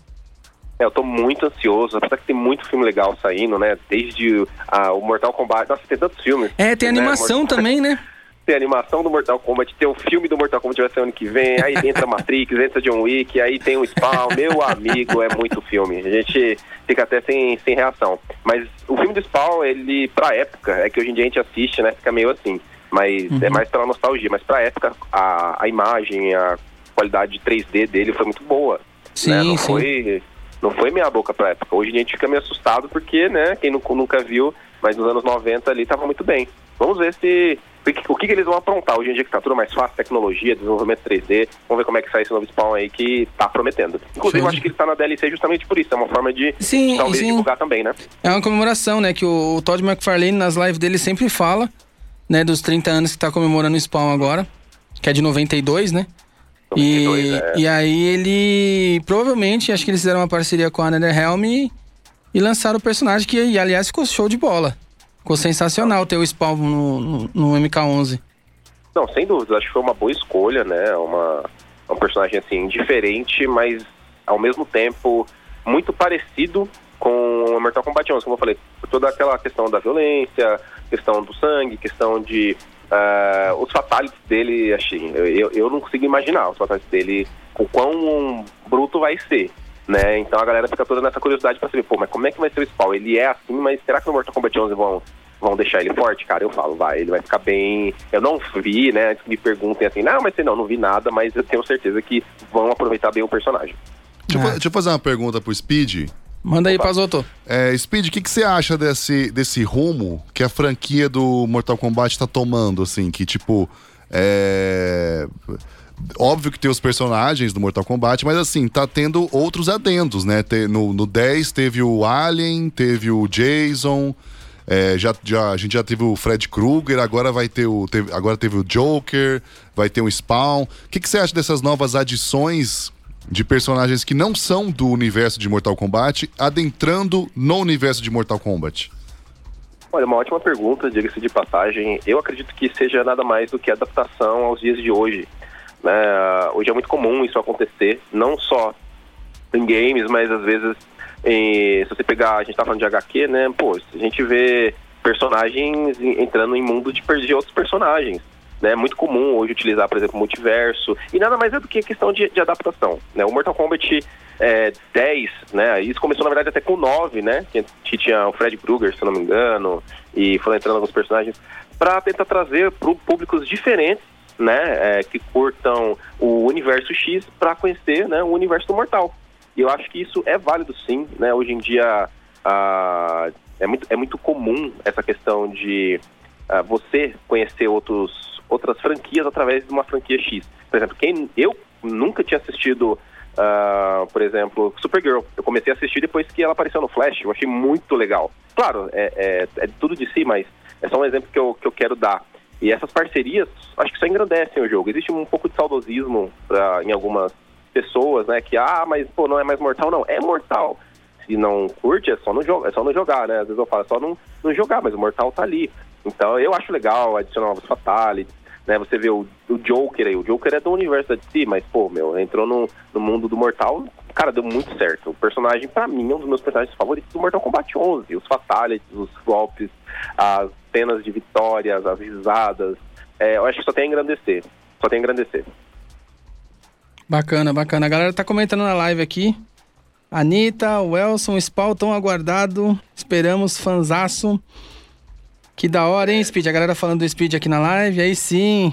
É, eu tô muito ansioso, apesar que tem muito filme legal saindo, né? Desde ah, o Mortal Kombat. Nossa, tem tantos filmes. É, tem né? animação Mortal- também, né? Tem a animação do Mortal Kombat, tem o filme do Mortal Kombat vai ser ano que vem, aí entra Matrix, entra John Wick, aí tem o Spawn, meu amigo, é muito filme. A gente fica até sem, sem reação. Mas o filme do Spawn, ele, pra época, é que hoje em dia a gente assiste, né, fica meio assim. Mas Uhum. é mais pela nostalgia. Mas pra época, a, a imagem, a qualidade 3D dele foi muito boa. Sim, né? Não sim. foi não foi meia boca pra época. Hoje a gente fica meio assustado porque, né, quem nu- nunca viu, mas nos anos 90 ali tava muito bem. Vamos ver se o que, que eles vão aprontar hoje em dia que tá tudo mais fácil, tecnologia, desenvolvimento 3D. Vamos ver como é que sai esse novo Spawn aí que tá prometendo. Inclusive, eu acho que ele tá na DLC justamente por isso. É uma forma de Sim, talvez sim. divulgar também, né? É uma comemoração, né? Que o, o Todd McFarlane nas lives dele sempre fala, né? Dos 30 anos que tá comemorando o Spawn agora, que é de 92, né? 92, e, é. e aí ele provavelmente, acho que eles fizeram uma parceria com a NetherRealm e, e lançaram o personagem que, e, aliás, ficou show de bola. Ficou sensacional ter o Spawn no, no, no MK11. Não, sem dúvida. Acho que foi uma boa escolha, né? Uma, um personagem, assim, diferente, mas ao mesmo tempo muito parecido com o Mortal Kombat 11, como eu falei. Por toda aquela questão da violência, questão do sangue, questão de... ah, os fatalities dele, assim, eu, eu, não consigo imaginar os fatalities dele, o quão bruto vai ser. Né? Então a galera fica toda nessa curiosidade pra saber, pô, mas como é que vai ser o Spawn? Ele é assim, mas será que no Mortal Kombat 11 vão, vão deixar ele forte? Cara, eu falo, vai, ele vai ficar bem. Eu não vi, né? Antes que me perguntem assim, não, mas sei não, não vi nada, mas eu tenho certeza que vão aproveitar bem o personagem. Deixa, eu fa- deixa eu fazer uma pergunta pro Speed. Manda aí. Pazoto. É, Speed, o que, que você acha desse, desse rumo que a franquia do Mortal Kombat tá tomando, assim? Que, tipo, é... Óbvio que tem os personagens do Mortal Kombat, mas assim, tá tendo outros adendos, né? No, no 10 teve o Alien, teve o Jason, é, já, já, a gente já teve o Fred Krueger, agora vai ter o. teve- agora teve o Joker, vai ter o Spawn. O que, que você acha dessas novas adições de personagens que não são do universo de Mortal Kombat adentrando no universo de Mortal Kombat? Olha, uma ótima pergunta, diga-se de passagem. Eu acredito que seja nada mais do que adaptação aos dias de hoje. né? Hoje é muito comum isso acontecer, não só em games, mas às vezes em- se você pegar, a gente tá falando de HQ, né? Pô, a gente vê personagens entrando em mundo de, de outros personagens. Né, é muito comum hoje utilizar, por exemplo, multiverso, e nada mais é do que questão de, de adaptação. Né? O Mortal Kombat é, 10, né? Isso começou, na verdade, até com 9, né? Que, tinha o Fred Krueger, se não me engano, e foram entrando alguns personagens, para tentar trazer para públicos diferentes, né? é, que curtam o universo X para conhecer né, o universo do Mortal. E eu acho que isso é válido sim, né? Hoje em dia ah, é, muito, é muito comum essa questão de ah, você conhecer outros, outras franquias através de uma franquia X. Por exemplo, quem eu nunca tinha assistido, ah, por exemplo, Supergirl. Eu comecei a assistir depois que ela apareceu no Flash. Eu achei muito legal. Claro, é, é, é tudo de si, mas é só um exemplo que eu, que eu quero dar. E essas parcerias, acho que só engrandecem o jogo. Existe um pouco de saudosismo pra, em algumas pessoas, né? Que, ah, mas pô, não é mais mortal. Não, é mortal. Se não curte, é só não, é só não jogar, né? Às vezes eu falo, é só não, não jogar, mas o mortal tá ali. Então eu acho legal adicionar novos fatalities, né? Você vê o, o Joker aí, o Joker é do universo da DC, mas, pô, meu, entrou no, no mundo do Mortal, cara, deu muito certo. O personagem, pra mim, é um dos meus personagens favoritos do Mortal Kombat 11. Os fatalities, os golpes, as cenas de vitórias, as risadas. É, eu acho que só tem a engrandecer. Só tem a engrandecer. Bacana, bacana. A galera tá comentando na live aqui. Anitta, Welson, Spawn, tão aguardado. Esperamos, fanzaço. Que da hora, hein, Speed? A galera falando do Speed aqui na live. Aí sim.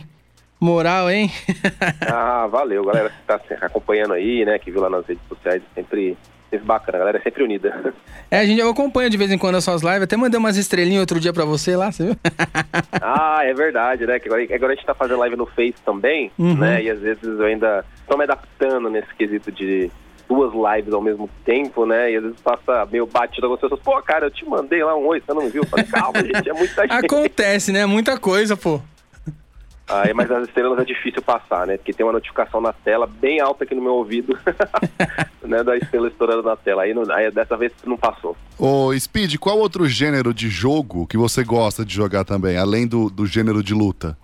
Moral, hein? Ah, valeu, galera que tá acompanhando aí, né? Que viu lá nas redes sociais, sempre, sempre bacana, a galera é sempre unida. é, a gente eu acompanho de vez em quando as suas lives. Até mandei umas estrelinhas outro dia pra você lá, você viu? ah, é verdade, né? Que agora, agora a gente tá fazendo live no Face também, Uhum. né? E às vezes eu ainda tô me adaptando nesse quesito de duas lives ao mesmo tempo, né? E às vezes passa meio batido com as pessoas. Pô, cara, eu te mandei lá um oi, você não viu? Eu falei, calma, gente, é muita gente. Acontece, né? Muita coisa, pô. Aí, mas as estrelas é difícil passar, né? Porque tem uma notificação na tela bem alta aqui no meu ouvido, né? Da estrela estourando na tela. Aí, não, aí dessa vez não passou. Ô, Speed, qual outro gênero de jogo que você gosta de jogar também, além do, do gênero de luta?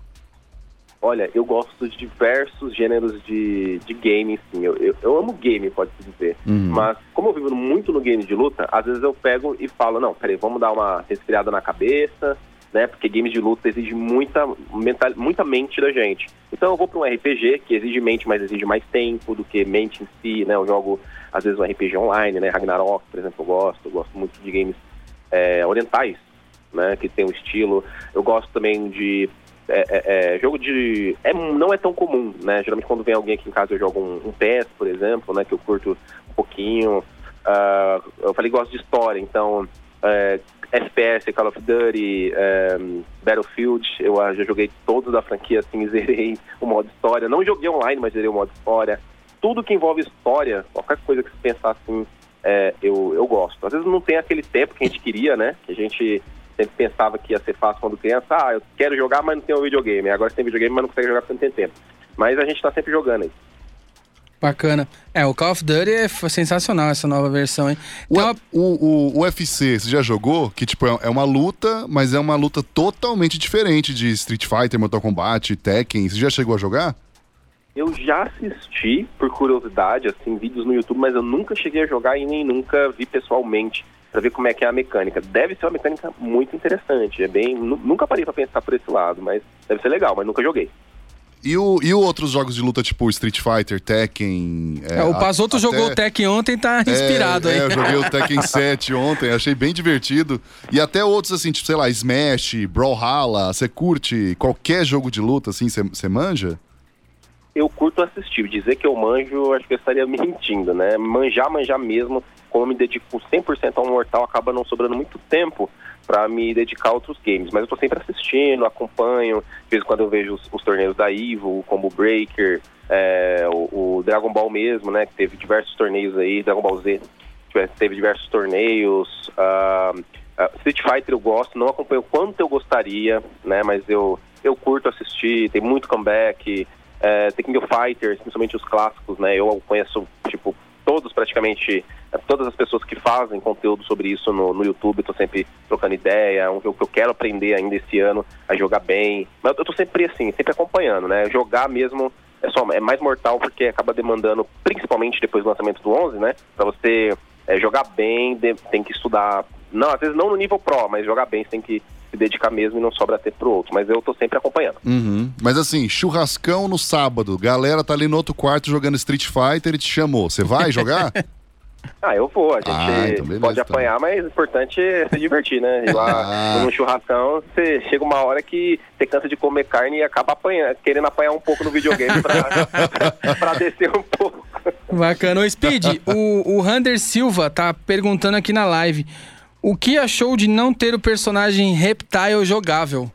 Olha, eu gosto de diversos gêneros de, de game, sim. Eu, eu, eu amo game, pode-se dizer. Uhum. Mas, como eu vivo muito no game de luta, às vezes eu pego e falo, não, peraí, vamos dar uma resfriada na cabeça, né? Porque games de luta exige muita, mental, muita mente da gente. Então eu vou para um RPG que exige mente, mas exige mais tempo do que mente em si, né? Eu jogo, às vezes, um RPG online, né? Ragnarok, por exemplo, eu gosto. Eu gosto muito de games é, orientais, né? Que tem um estilo. Eu gosto também de é, é, é, jogo de. É, não é tão comum, né? Geralmente quando vem alguém aqui em casa eu jogo um, um PES, por exemplo, né? Que eu curto um pouquinho. Uh, eu falei gosto de história, então. É, FPS, Call of Duty, Battlefield, eu uh, já joguei todos da franquia, assim, zerei o modo história. Não joguei online, mas zerei o modo história. Tudo que envolve história, qualquer coisa que você pensar assim, é, eu, eu gosto. Às vezes não tem aquele tempo que a gente queria, né? Que a gente sempre pensava que ia ser fácil quando criança. Ah, eu quero jogar, mas não tenho videogame. Agora tem videogame, mas não consegue jogar porque não tem tempo. Mas a gente tá sempre jogando aí. Bacana. É, o Call of Duty é sensacional essa nova versão, hein? O, uma... o, o, o, UFC, você já jogou? Que, tipo, é, é uma luta, mas é uma luta totalmente diferente de Street Fighter, Mortal Kombat, Tekken. Você já chegou a jogar? Eu já assisti, por curiosidade, assim, vídeos no YouTube, mas eu nunca cheguei a jogar e nem nunca vi pessoalmente para ver como é que é a mecânica. Deve ser uma mecânica muito interessante. É bem, nunca parei para pensar por esse lado, mas deve ser legal, mas nunca joguei. E, o, e outros jogos de luta, tipo Street Fighter, Tekken. É, é, o Pazoto até... jogou o Tekken ontem tá é, inspirado é, aí. É, eu joguei o Tekken 7 ontem, achei bem divertido. E até outros, assim, tipo, sei lá, Smash, Brawlhalla. Você curte qualquer jogo de luta, assim, você manja? Eu curto assistir. Dizer que eu manjo, acho que eu estaria mentindo, né? Manjar, manjar mesmo, como eu me dedico 100% ao Mortal, acaba não sobrando muito tempo para me dedicar a outros games. Mas eu tô sempre assistindo, acompanho, de vez em quando eu vejo os, os torneios da Evo, o Combo Breaker, é, o, o, Dragon Ball mesmo, né? Que teve diversos torneios aí, Dragon Ball Z teve diversos torneios. Uh, uh, Street Fighter eu gosto, não acompanho quanto eu gostaria, né? Mas eu, eu curto assistir, tem muito comeback. É, of Fighters, principalmente os clássicos, né? Eu conheço, tipo, todos praticamente, todas as pessoas que fazem conteúdo sobre isso no, no YouTube, estou sempre trocando ideia, jogo que eu quero aprender ainda esse ano a jogar bem. Mas eu estou sempre assim, sempre acompanhando, né? Jogar mesmo é só é mais mortal porque acaba demandando, principalmente depois do lançamento do 11, né? Para você é, jogar bem, de, tem que estudar, não, às vezes não no nível pro, mas jogar bem você tem que se dedicar mesmo e não sobra tempo pro outro. Mas eu tô sempre acompanhando. Uhum. Mas assim, churrascão no sábado, galera tá ali no outro quarto jogando Street Fighter e te chamou. Você vai jogar? Ah, eu vou. A gente ah, então beleza, pode então. apanhar, mas o importante é se divertir, né? Ir lá ah. no churrascão, você chega uma hora que você cansa de comer carne e acaba apanhando, querendo apanhar um pouco no videogame pra, pra descer um pouco. Bacana. Ô, Speed, o, o Rander Silva tá perguntando aqui na live. O que achou de não ter o personagem Reptile jogável?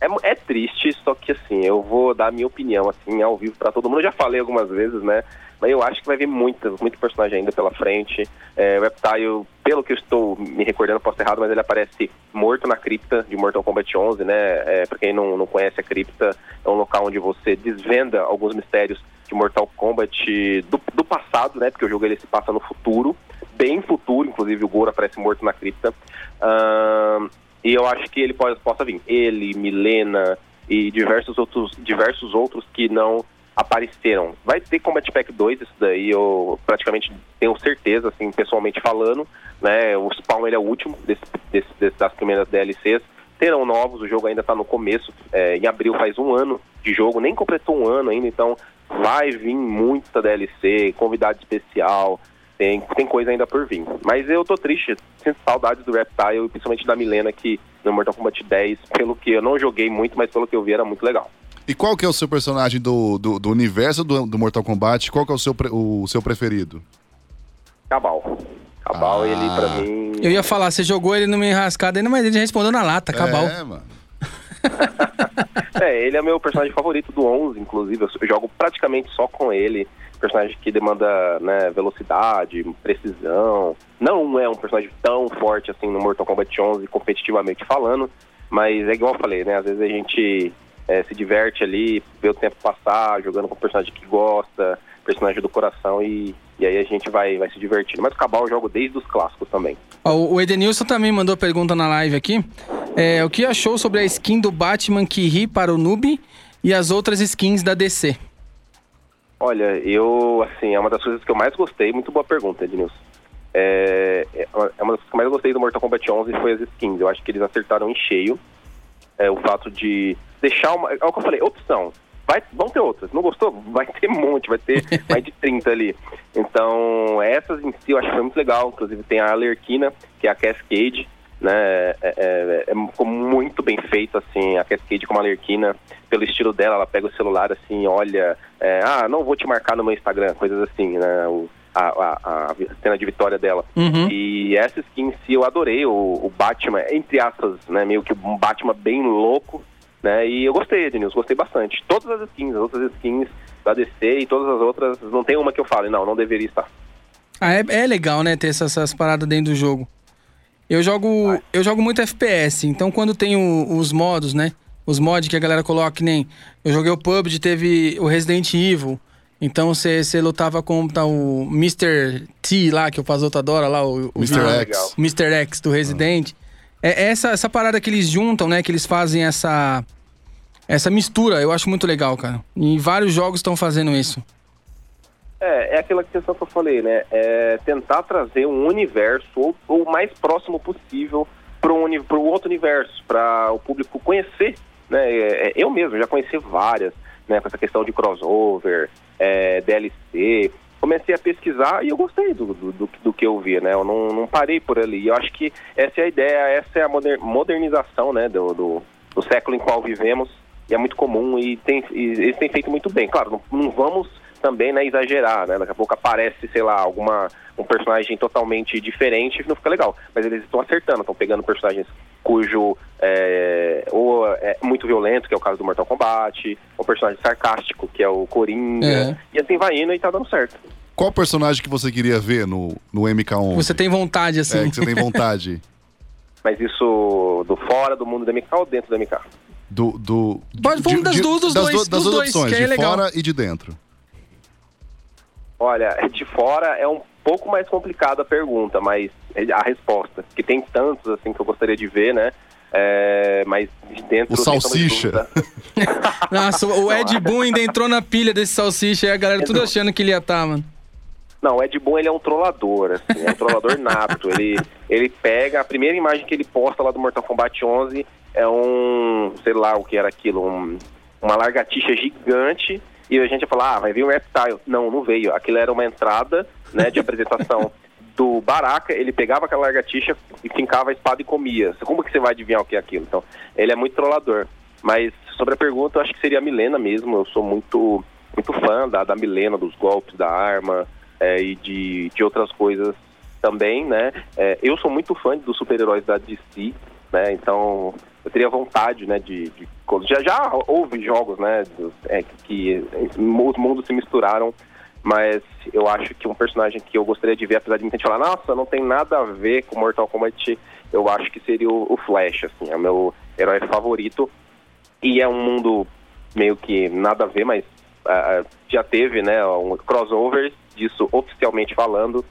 É, é, triste, só que assim, eu vou dar a minha opinião assim ao vivo para todo mundo. Eu já falei algumas vezes, né? Mas eu acho que vai vir muitas, muito personagem ainda pela frente. É, o Reptile, pelo que eu estou me recordando, posso errado, mas ele aparece morto na cripta de Mortal Kombat 11, né? É, para quem não, não conhece a cripta, é um local onde você desvenda alguns mistérios de Mortal Kombat do, do passado, né? Porque o jogo ele se passa no futuro bem futuro, inclusive o Goro aparece morto na cripta. Uh, e eu acho que ele pode, possa vir. Ele, Milena e diversos outros, diversos outros que não apareceram. Vai ter Combat Pack 2, isso daí eu praticamente tenho certeza, assim, pessoalmente falando. Né? O Spawn ele é o último desse, desse, das primeiras DLCs. Terão novos, o jogo ainda está no começo. É, em abril faz um ano de jogo, nem completou um ano ainda, então vai vir muita DLC, convidado especial, tem, tem coisa ainda por vir. Mas eu tô triste, sinto saudades do Reptile, principalmente da Milena, que no Mortal Kombat 10, pelo que eu não joguei muito, mas pelo que eu vi era muito legal. E qual que é o seu personagem do, do, do universo do, do, Mortal Kombat? Qual que é o seu, o seu preferido? Cabal. Cabal, ah. ele pra mim... Eu ia falar, você jogou ele numa enrascada ainda, mas ele já respondeu na lata, Cabal. É, mano. é, ele é meu personagem favorito do 11, inclusive. Eu jogo praticamente só com ele personagem que demanda né, velocidade, precisão. Não é um personagem tão forte assim no Mortal Kombat 11, competitivamente falando, mas é igual eu falei, né? Às vezes a gente é, se diverte ali, vê o tempo passar, jogando com o personagem que gosta, personagem do coração e, e aí a gente vai, vai se divertindo. Mas o Cabal eu jogo desde os clássicos também. o Edenilson também mandou pergunta na live aqui. É, o que achou sobre a skin do Batman que ri para o noob e as outras skins da DC? Olha, eu, assim, é uma das coisas que eu mais gostei, muito boa pergunta, Ednilson. É, é uma das coisas que eu mais gostei do Mortal Kombat 11 foi as skins. Eu acho que eles acertaram em cheio. É, o fato de deixar uma. É o que eu falei, opção. Vai, vão ter outras. Não gostou? Vai ter um monte, vai ter mais de 30 ali. Então, essas em si eu acho que foi muito legal. Inclusive tem a Alerquina, que é a Cascade, né? É, é, é, ficou muito bem feito, assim, a Cascade com a Alerquina, pelo estilo dela, ela pega o celular assim, olha, é, ah, não vou te marcar no meu Instagram, coisas assim, né? O, a, a, a, cena de vitória dela. Uhum. E essa skin em si eu adorei, o, o Batman, entre aspas, né? Meio que um Batman bem louco, né? E eu gostei, Denilson, gostei bastante. Todas as skins, as outras skins da DC e todas as outras, não tem uma que eu fale, não, não deveria estar. Ah, é, é legal, né, ter essas, essas, paradas dentro do jogo. Eu jogo, Vai. eu jogo muito FPS, então quando tem o, os modos, né? Os mods que a galera coloca, que nem. Eu joguei o PUBG, teve o Resident Evil. Então você lutava com tá, o Mr. T lá, que o Pazoto adora lá, o, o Mr. X. Mr. X do Resident. Ah. É essa, essa parada que eles juntam, né? Que eles fazem essa essa mistura, eu acho muito legal, cara. E vários jogos estão fazendo isso. É, é aquela questão que eu falei, né? É tentar trazer um universo o, o mais próximo possível para o outro universo, para o público conhecer. Né? É, é, eu mesmo já conheci várias, né? Com essa questão de crossover, é, DLC. Comecei a pesquisar e eu gostei do, do, do, que eu vi, né? Eu não, não parei por ali. Eu acho que essa é a ideia, essa é a modernização, né? Do, do, do século em qual vivemos e é muito comum e, tem, e eles têm feito muito bem. Claro, não, não vamos também né, exagerar, né? Daqui a pouco aparece, sei lá, alguma um personagem totalmente diferente, não fica legal. Mas eles estão acertando, estão pegando personagens cujo é, ou é muito violento, que é o caso do Mortal Kombat, ou personagem sarcástico, que é o Coringa, é. e assim vai indo e tá dando certo. Qual personagem que você queria ver no, no MK11? Você tem vontade, assim. É, que você tem vontade. Mas isso do fora do mundo do MK ou dentro do MK? Do. do Pode, vamos das duas, dos das dois. Do, das duas opções, é de legal. fora e de dentro. Olha, de fora é um pouco mais complicada a pergunta, mas a resposta. Que tem tantos assim que eu gostaria de ver, né? É, mas de dentro. O salsicha. Nossa, o Ed Boon ainda entrou na pilha desse salsicha e a galera tudo achando que ele ia estar, tá, mano. Não, o Ed Boon ele é um trollador, assim, é um trollador nato. Ele, ele pega a primeira imagem que ele posta lá do Mortal Kombat 11 é um, sei lá o que era aquilo, um, uma largatixa gigante e a gente ia falar, ah, vai vir um reptile. Não, não veio. Aquilo era uma entrada, né, de apresentação do Baraka, ele pegava aquela largatixa e fincava a espada e comia. Como que você vai adivinhar o que é aquilo? Então, ele é muito trollador. Mas sobre a pergunta, eu acho que seria a Milena mesmo. Eu sou muito, muito fã da, da Milena, dos golpes, da arma é, e de, de outras coisas também, né? É, eu sou muito fã dos super-heróis da DC, né? Então, eu teria vontade, né, de, de já já houve jogos, né, é, que os mundos se misturaram, mas eu acho que um personagem que eu gostaria de ver, apesar de muita gente falar, nossa, não tem nada a ver com Mortal Kombat, eu acho que seria o, Flash, assim, é o meu herói favorito. E é um mundo meio que nada a ver, mas uh, já teve, né, um crossover disso oficialmente falando.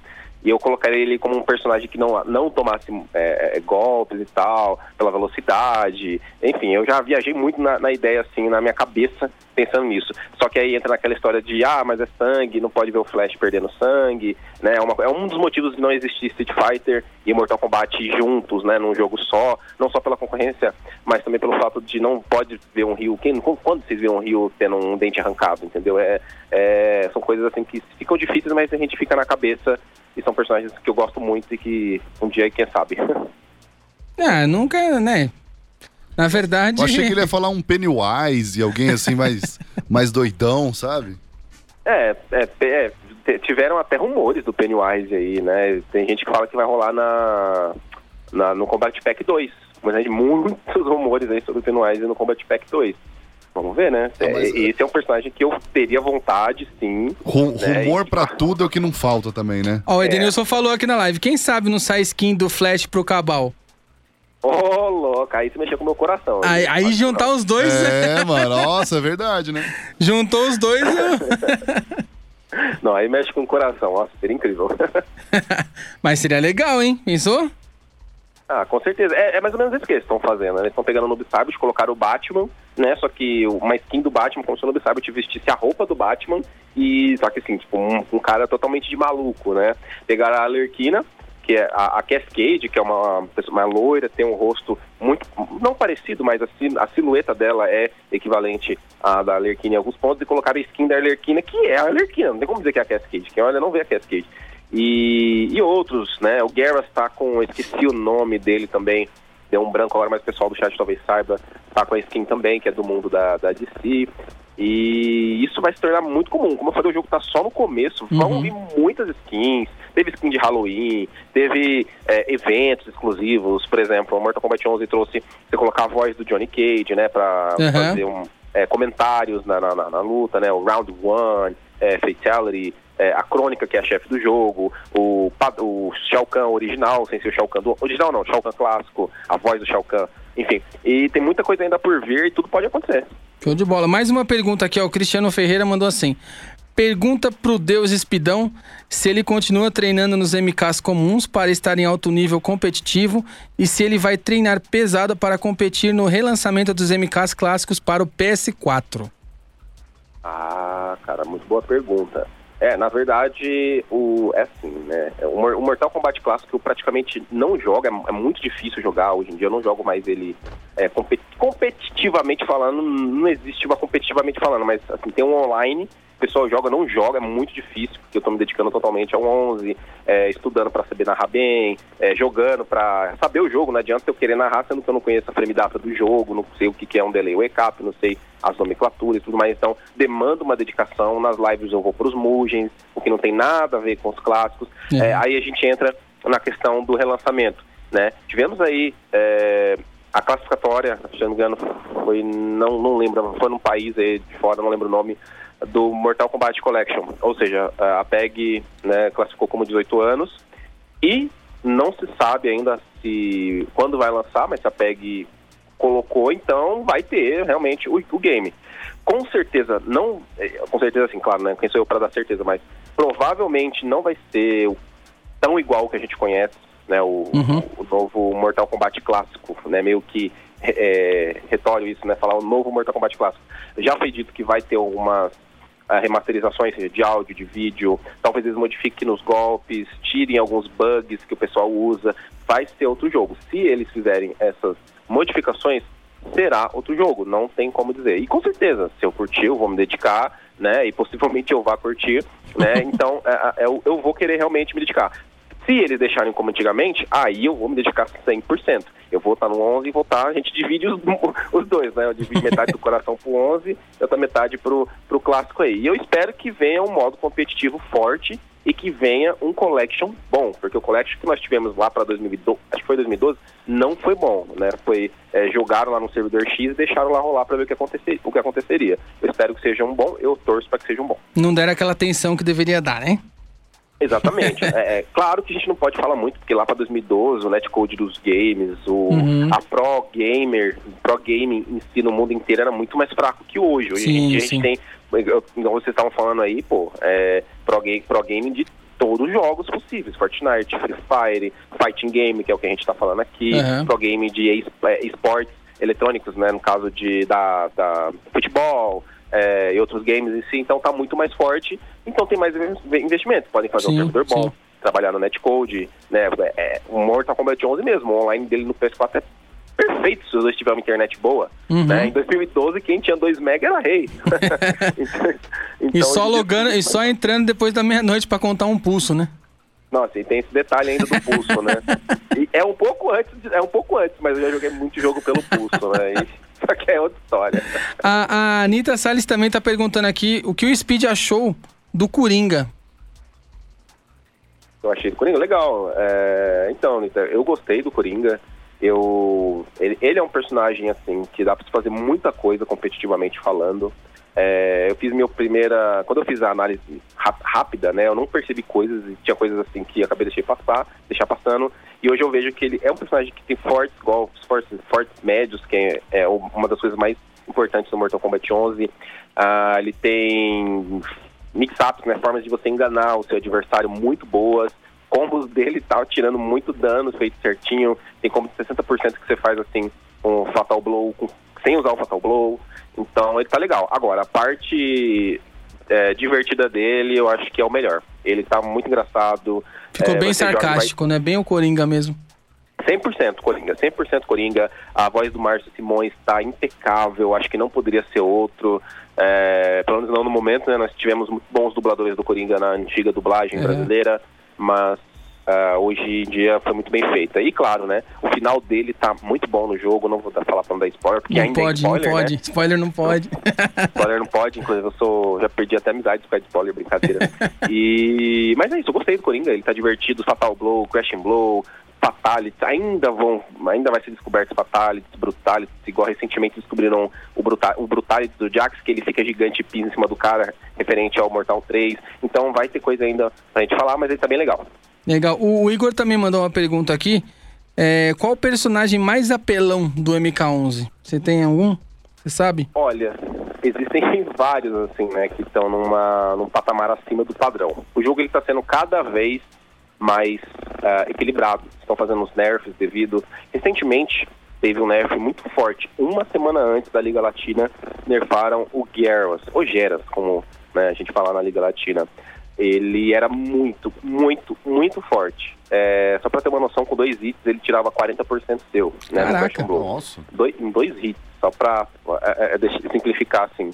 E eu colocaria ele como um personagem que não, não tomasse é, é, golpes e tal, pela velocidade. Enfim, eu já viajei muito na, na, ideia, assim, na minha cabeça, pensando nisso. Só que aí entra naquela história de, ah, mas é sangue, não pode ver o Flash perdendo sangue, né? É, uma, é um dos motivos de não existir Street Fighter e Mortal Kombat juntos, né? Num jogo só, não só pela concorrência, mas também pelo fato de não pode ver um Rio. Quando vocês vêem um Rio tendo um dente arrancado, entendeu? É, é, são coisas assim que ficam difíceis, mas a gente fica na cabeça e são personagens que eu gosto muito e que um dia, quem sabe. Ah, nunca, né? Na verdade. Eu achei que ele ia falar um Pennywise e alguém assim mais, mais doidão, sabe? É, é, é, tiveram até rumores do Pennywise aí, né? Tem gente que fala que vai rolar na, na no Combat Pack 2. Mas é muitos rumores aí sobre o Pennywise no Combat Pack 2. Vamos ver, né? Não, mas... É, esse é um personagem que eu teria vontade, sim. né? Rumor e... pra tudo é o que não falta também, né? Ó, o Edenilson é. falou aqui na live. Quem sabe não sai skin do Flash pro Cabal? Ô, oh, louco, aí você mexeu com o meu coração. Aí, aí juntar os dois. É, mano, nossa, é verdade, né? Juntou os dois. eu- Não, aí mexe com o coração, nossa, seria incrível. Mas seria legal, hein? Pensou? ah, com certeza. É, é mais ou menos isso que eles estão fazendo, né? Eles estão pegando o Noob Saibot, colocaram o Batman, né? Só que uma skin do Batman, como se o Noob Saibot vestisse a roupa do Batman, e só que assim, tipo, um, um cara totalmente de maluco, né? Pegaram a Alerquina, que é a, a Cascade, que é uma mais loira, tem um rosto muito, não parecido, mas a, a silhueta dela é equivalente à da Alerquina em alguns pontos, e colocaram a skin da Alerquina, que é a Alerquina, não tem como dizer que é a Cascade, quem olha não vê a Cascade. E, e outros, né? O Garrus tá com, esqueci o nome dele também, deu um branco agora, mas o pessoal do chat talvez saiba, tá com a skin também, que é do mundo da, da DC. E isso vai se tornar muito comum. Como eu falei, o jogo tá só no começo, vão Uhum. vir muitas skins. Teve skin de Halloween, teve é, eventos exclusivos, por exemplo, o Mortal Kombat 11 trouxe você colocar a voz do Johnny Cage, né, pra Uhum. fazer um, é, comentários na, na, na- na luta, né, o Round One, é, Fatality, é, a Crônica, que é a chefe do jogo, o, o Shao Kahn original, sem ser o Shao Kahn do... Original não, Shao Kahn clássico, a voz do Shao Kahn, enfim. E tem muita coisa ainda por vir e tudo pode acontecer. Show de bola. Mais uma pergunta aqui, ó. O Cristiano Ferreira mandou assim. Pergunta pro Deus Espidão se ele continua treinando nos MKs comuns para estar em alto nível competitivo e se ele vai treinar pesado para competir no relançamento dos MKs clássicos para o PS4. Ah, cara, muito boa pergunta. É, na verdade, o é assim, né? O, Mor- o Mortal Kombat clássico eu praticamente não jogo, é, é muito difícil jogar hoje em dia. Eu não jogo mais ele é, compet- competitivamente falando, não existe uma competitivamente falando, mas assim, tem um online, o pessoal joga, não joga, é muito difícil, porque eu tô me dedicando totalmente ao 11, é, estudando pra saber narrar bem, é, jogando pra saber o jogo, não adianta eu querer narrar sendo que eu não conheço a frame data do jogo, não sei o que, que é um delay wake up, não sei as nomenclaturas e tudo mais, então demanda uma dedicação, nas lives eu vou pros Mugens, o que não tem nada a ver com os clássicos, Uhum. É, aí a gente entra na questão do relançamento, né? Tivemos aí é, a classificatória, se não me engano, foi, não, não lembro, foi num país aí de fora, não lembro o nome, do Mortal Kombat Collection. Ou seja, a PEG né, classificou como 18 anos e não se sabe ainda se quando vai lançar, mas se a PEG colocou, então vai ter realmente o, o game. Com certeza, não. eh, Com certeza, assim, claro, né? Quem sou eu para dar certeza, mas provavelmente não vai ser tão igual que a gente conhece, né? O, Uhum. o novo Mortal Kombat clássico, né? Meio que é, retório isso, né? Falar o novo Mortal Kombat clássico. Já foi dito que vai ter algumas ah, remasterizações de áudio, de vídeo, talvez eles modifiquem nos golpes, tirem alguns bugs que o pessoal usa, vai ser outro jogo. Se eles fizerem essas modificações, será outro jogo, não tem como dizer. E com certeza, se eu curtir, eu vou me dedicar, né? E possivelmente eu vá curtir, né? Então, é, é, eu, eu vou querer realmente me dedicar. Se eles deixarem como antigamente, aí eu vou me dedicar 100%. Eu vou estar no 11 e vou estar, a gente divide os, os dois, né? Eu divido metade do coração pro 11 e outra metade pro, pro clássico aí. E eu espero que venha um modo competitivo forte e que venha um collection bom, porque o collection que nós tivemos lá para 2012, acho que foi 2012, não foi bom, né? Foi é, jogaram lá no servidor X e deixaram lá rolar para ver o que, acontecer, o que aconteceria. Eu espero que seja um bom, eu torço para que seja um bom. Não deram aquela atenção que deveria dar, né? Exatamente. é, é, claro que a gente não pode falar muito, porque lá para 2012, o netcode dos games, o, Uhum. a Pro Gamer, Pro Gaming em si no mundo inteiro era muito mais fraco que hoje. Hoje Sim, a sim. gente tem, eu- igual vocês estavam falando aí, pô, é, Pro, Ga- Pro Gaming de todos os jogos possíveis, Fortnite, Free Fire, Fighting Game, que é o que a gente está falando aqui, Uhum. Pro Game de é, esportes eletrônicos, né, no caso de da, da futebol, é, e outros games em si, então tá muito mais forte, então tem mais inve- investimentos, podem fazer Sim, um servidor bom, trabalhar no netcode, né, é, o Mortal Kombat 11 mesmo, o online dele no PS4 é perfeito se os dois tiverem uma internet boa, Uhum. né, em 2012 quem tinha 2 mega era rei. Então- E então, só em dia- logando, e só entrando depois da meia-noite pra contar um pulso, né? Nossa, e tem esse detalhe ainda do pulso, né? E é um pouco antes, é um pouco antes, mas eu já joguei muito jogo pelo pulso, né? E, só que é outra história. A, a Anitta Salles também tá perguntando aqui o que o Speed achou do Coringa. Eu achei do Coringa legal. É, então, Anitta, eu gostei do Coringa. Eu, ele, ele é um personagem assim que dá se fazer muita coisa competitivamente falando. É, eu fiz minha primeira. Quando eu fiz a análise rápida, né? Eu não percebi coisas tinha coisas assim que acabei deixei passar, deixar passando. E hoje eu vejo que ele é um personagem que tem fortes golpes, fortes, fortes médios, que é, é uma das coisas mais importantes do Mortal Kombat 11. Ah, ele tem mix-ups, né? Formas de você enganar o seu adversário muito boas. Combos dele tá tirando muito dano feito certinho. Tem como de 60% que você faz assim o Fatal Blow, com, sem usar o Fatal Blow. Então ele tá legal. Agora, a parte é, divertida dele, eu acho que é o melhor. Ele tá muito engraçado. Ficou é, bem sarcástico, vai... né? Bem o Coringa mesmo. 100% Coringa, 100% Coringa. A voz do Márcio Simões está impecável, acho que não poderia ser outro. É, pelo menos não no momento, né? Nós tivemos bons dubladores do Coringa na antiga dublagem é. brasileira, mas Uh, hoje em dia foi muito bem feita. E claro, né? O final dele tá muito bom no jogo. Não vou falar pra não dar spoiler, porque não ainda pode, é spoiler, não pode. Né? Spoiler não pode. spoiler não pode, inclusive eu sou. Já perdi até amizade com spoiler, brincadeira. e. Mas é isso, eu gostei do Coringa, ele tá divertido, Fatal Blow, Crashing Blow, Fatalities, ainda vão, ainda vai ser descoberto Fatalities, Brutalities, igual recentemente descobriram o, Brutal, o Brutalities do Jax, que ele fica gigante e pisa em cima do cara, referente ao Mortal 3. Então vai ter coisa ainda pra gente falar, mas ele tá bem legal. Legal. O Igor também mandou uma pergunta aqui. É, qual o personagem mais apelão do MK11? Você tem algum? Você sabe? Olha, existem vários, assim, né, que estão num patamar acima do padrão. O jogo ele está sendo cada vez mais uh, equilibrado. Estão fazendo os nerfs devido. Recentemente teve um nerf muito forte. Uma semana antes da Liga Latina, nerfaram o Geras, ou Geras, como né, a gente fala na Liga Latina ele era muito, muito, muito forte. É, só para ter uma noção, com dois hits ele tirava 40% seu. Né, Caraca, nossa. Dois, em dois hits, só para é, é, é simplificar assim.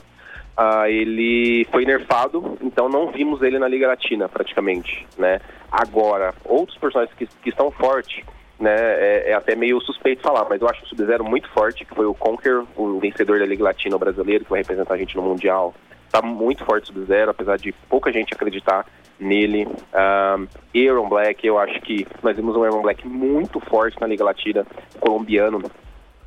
Ah, ele foi nerfado, então não vimos ele na Liga Latina praticamente, né? Agora, outros personagens que, que estão fortes, né, é, é, até meio suspeito falar, mas eu acho o Sub-Zero muito forte, que foi o Conquer, o vencedor da Liga Latina brasileiro, que vai representar a gente no Mundial está muito forte Sub-Zero, apesar de pouca gente acreditar nele. Um, Aaron Black, eu acho que nós vimos um Aaron Black muito forte na Liga Latina, colombiano.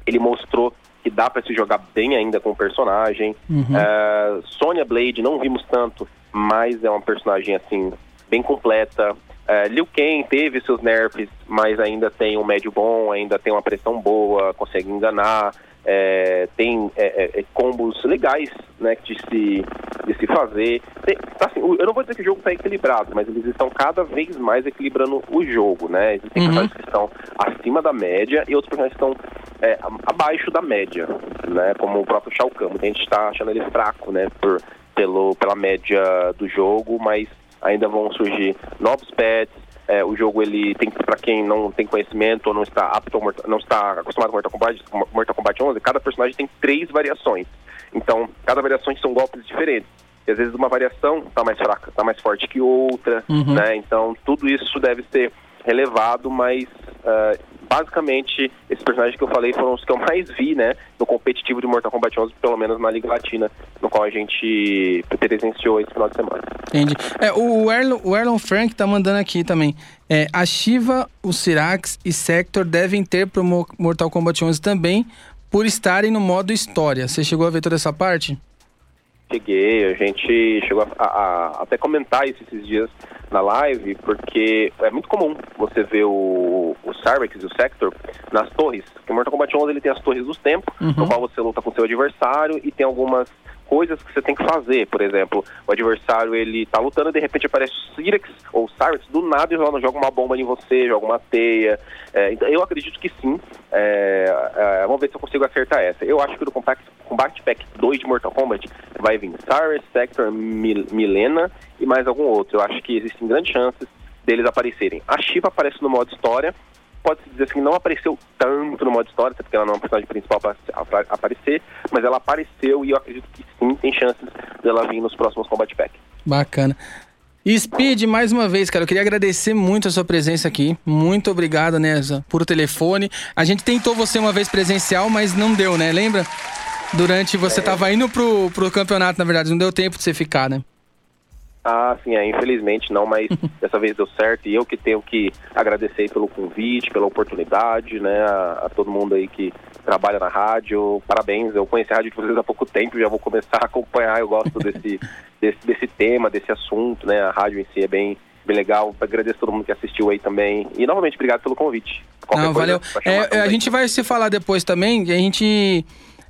Ele mostrou que dá para se jogar bem ainda com o personagem. Uhum. Uh, Sonya Blade, não vimos tanto, mas é uma personagem assim, bem completa. Uh, Liu Kang teve seus nerfs, mas ainda tem um médio bom, ainda tem uma pressão boa, consegue enganar é, tem é, é, é, combos legais né, de, se, de se fazer. Tem, assim, eu não vou dizer que o jogo está equilibrado, mas eles estão cada vez mais equilibrando o jogo. Né? Existem uhum. personagens que estão acima da média e outros personagens que estão é, abaixo da média, né? como o próprio Shao Kahn. A gente está achando ele fraco né, por, pelo, pela média do jogo, mas ainda vão surgir novos pets, é, o jogo ele tem para quem não tem conhecimento ou não está apto não está acostumado com Mortal Kombat, Mortal Kombat 11, cada personagem tem três variações. Então, cada variação são golpes diferentes. E às vezes uma variação está mais fraca, está mais forte que outra, uhum. né? Então, tudo isso deve ser relevado, mas uh, basicamente esses personagens que eu falei foram os que eu mais vi, né, no competitivo de Mortal Kombat 11, pelo menos na Liga Latina, no qual a gente presenciou esse final de semana. Entendi. É, o, Erlon, o Erlon Frank tá mandando aqui também. É, a Shiva, o Sirax e Sector devem ter pro Mortal Kombat 11 também, por estarem no modo história. Você chegou a ver toda essa parte? Cheguei, a gente chegou a, a, a até comentar isso esses dias na live, porque é muito comum você ver o, o Cyrex e o Sector nas torres. Porque o Mortal Kombat 11 ele tem as torres dos tempos, uhum. no qual você luta com seu adversário e tem algumas coisas que você tem que fazer. Por exemplo, o adversário ele tá lutando e de repente aparece o Cyrex ou o Cyrex do nada e joga uma bomba em você, joga uma teia. É, então eu acredito que sim. É, é, vamos ver se eu consigo acertar essa. Eu acho que no Combat, Combat Pack 2 de Mortal Kombat vai vir Cyrex, Sector, Mil Milena e mais algum outro. Eu acho que existem grandes chances deles aparecerem. A Shiva aparece no modo história, pode-se dizer assim, não apareceu tanto no modo história, porque ela não é uma personagem principal para aparecer, mas ela apareceu e eu acredito que sim, tem chances dela vir nos próximos Combat Pack. Bacana. Speed, mais uma vez, cara, eu queria agradecer muito a sua presença aqui. Muito obrigado, Nessa, por telefone. A gente tentou você uma vez presencial, mas não deu, né? Lembra? Durante você é. tava indo pro, pro campeonato, na verdade, não deu tempo de você ficar, né? Ah, sim, é, infelizmente não, mas dessa vez deu certo e eu que tenho que agradecer pelo convite, pela oportunidade, né, a, a, todo mundo aí que trabalha na rádio, parabéns, eu conheci a rádio de vocês há pouco tempo, já vou começar a acompanhar. Eu gosto desse, desse, desse tema, desse assunto, né? A rádio em si é bem, bem legal. Agradeço a todo mundo que assistiu aí também. E novamente, obrigado pelo convite. Qualquer Não, valeu. É, a gente vai se falar depois também. A gente.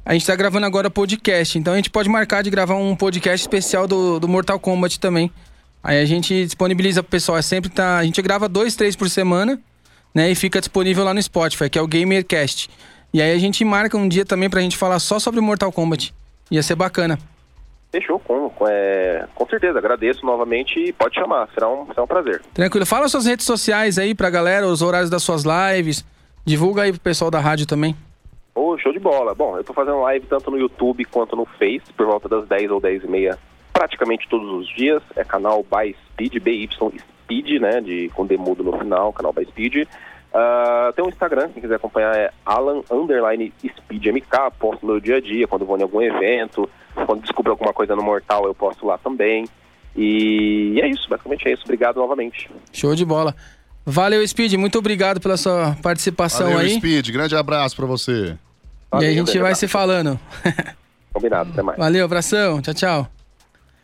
A gente tá gravando agora podcast, então a gente pode marcar de gravar um podcast especial do, do Mortal Kombat também. Aí a gente disponibiliza pro pessoal, é sempre tá. A gente grava dois, três por semana, né? E fica disponível lá no Spotify, que é o Gamercast. E aí a gente marca um dia também pra gente falar só sobre Mortal Kombat. Ia ser bacana. Fechou, com, com, é, com certeza. Agradeço novamente e pode chamar, será um, será um prazer. Tranquilo. Fala suas redes sociais aí pra galera, os horários das suas lives. Divulga aí pro pessoal da rádio também. Oh, show de bola. Bom, eu tô fazendo live tanto no YouTube quanto no Face, por volta das 10 ou 10 e meia, praticamente todos os dias. É canal By Speed, BY Speed, né, de, com demudo no final, canal By Speed. Uh, tem um Instagram, quem quiser acompanhar é Alan Underline Speed MK, posto no dia a dia, quando vou em algum evento, quando descubro alguma coisa no Mortal eu posto lá também. E é isso, basicamente é isso. Obrigado novamente. Show de bola. Valeu, Speed, muito obrigado pela sua participação Valeu, aí. Speed, grande abraço para você. Valeu, e a gente vai abraço. se falando. Combinado, até mais. Valeu, abração, tchau, tchau.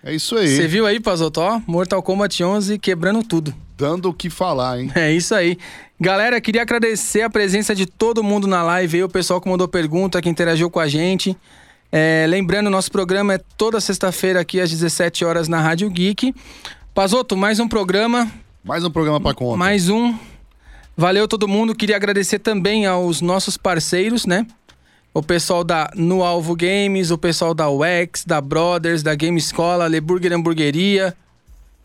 É isso aí. Você viu aí, Pazoto? Ó, Mortal Kombat 11 quebrando tudo. Dando o que falar, hein? É isso aí. Galera, queria agradecer a presença de todo mundo na live aí, o pessoal que mandou pergunta, que interagiu com a gente. É, lembrando, nosso programa é toda sexta-feira aqui às 17 horas na Rádio Geek. Pazoto, mais um programa. Mais um programa para conta. Mais um. Valeu todo mundo. Queria agradecer também aos nossos parceiros, né? O pessoal da No Alvo Games, o pessoal da UX, da Brothers, da Game Escola, Leburger Hamburgueria.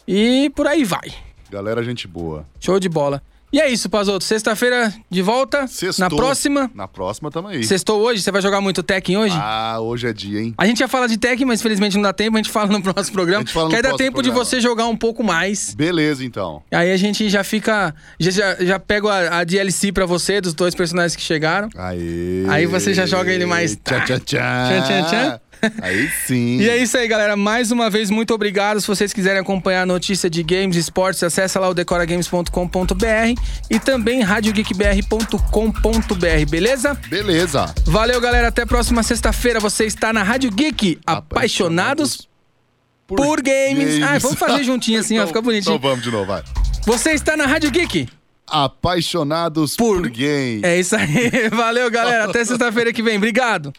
E por aí vai. Galera, gente boa. Show de bola. E é isso, Pazoto. Sexta-feira de volta. Sextou. Na próxima. Na próxima, tamo aí. Sextou hoje? Você vai jogar muito Tekken hoje? Ah, hoje é dia, hein? A gente ia falar de Tekken, mas infelizmente não dá tempo. A gente fala no próximo programa. A gente fala no que aí dá tempo programa. de você jogar um pouco mais. Beleza, então. Aí a gente já fica. Já, já, pego a, a DLC pra você, dos dois personagens que chegaram. Aí. Aí você já joga ele mais. Tchau, tchau, tchau. Tchau, tchau, tchau. Aí sim. e é isso aí, galera. Mais uma vez, muito obrigado. Se vocês quiserem acompanhar a notícia de games e esportes, acessa lá o decoragames.com.br e também radiogeekbr.com.br, beleza? Beleza. Valeu, galera. Até a próxima sexta-feira. Você está na Rádio Geek, apaixonados, por, por games. games. Ah, vamos fazer juntinho assim, então, ó. Fica bonitinho. Então vamos de novo, vai. Você está na Rádio Geek. Apaixonados por, por games. É isso aí. Valeu, galera. Até sexta-feira que vem. Obrigado.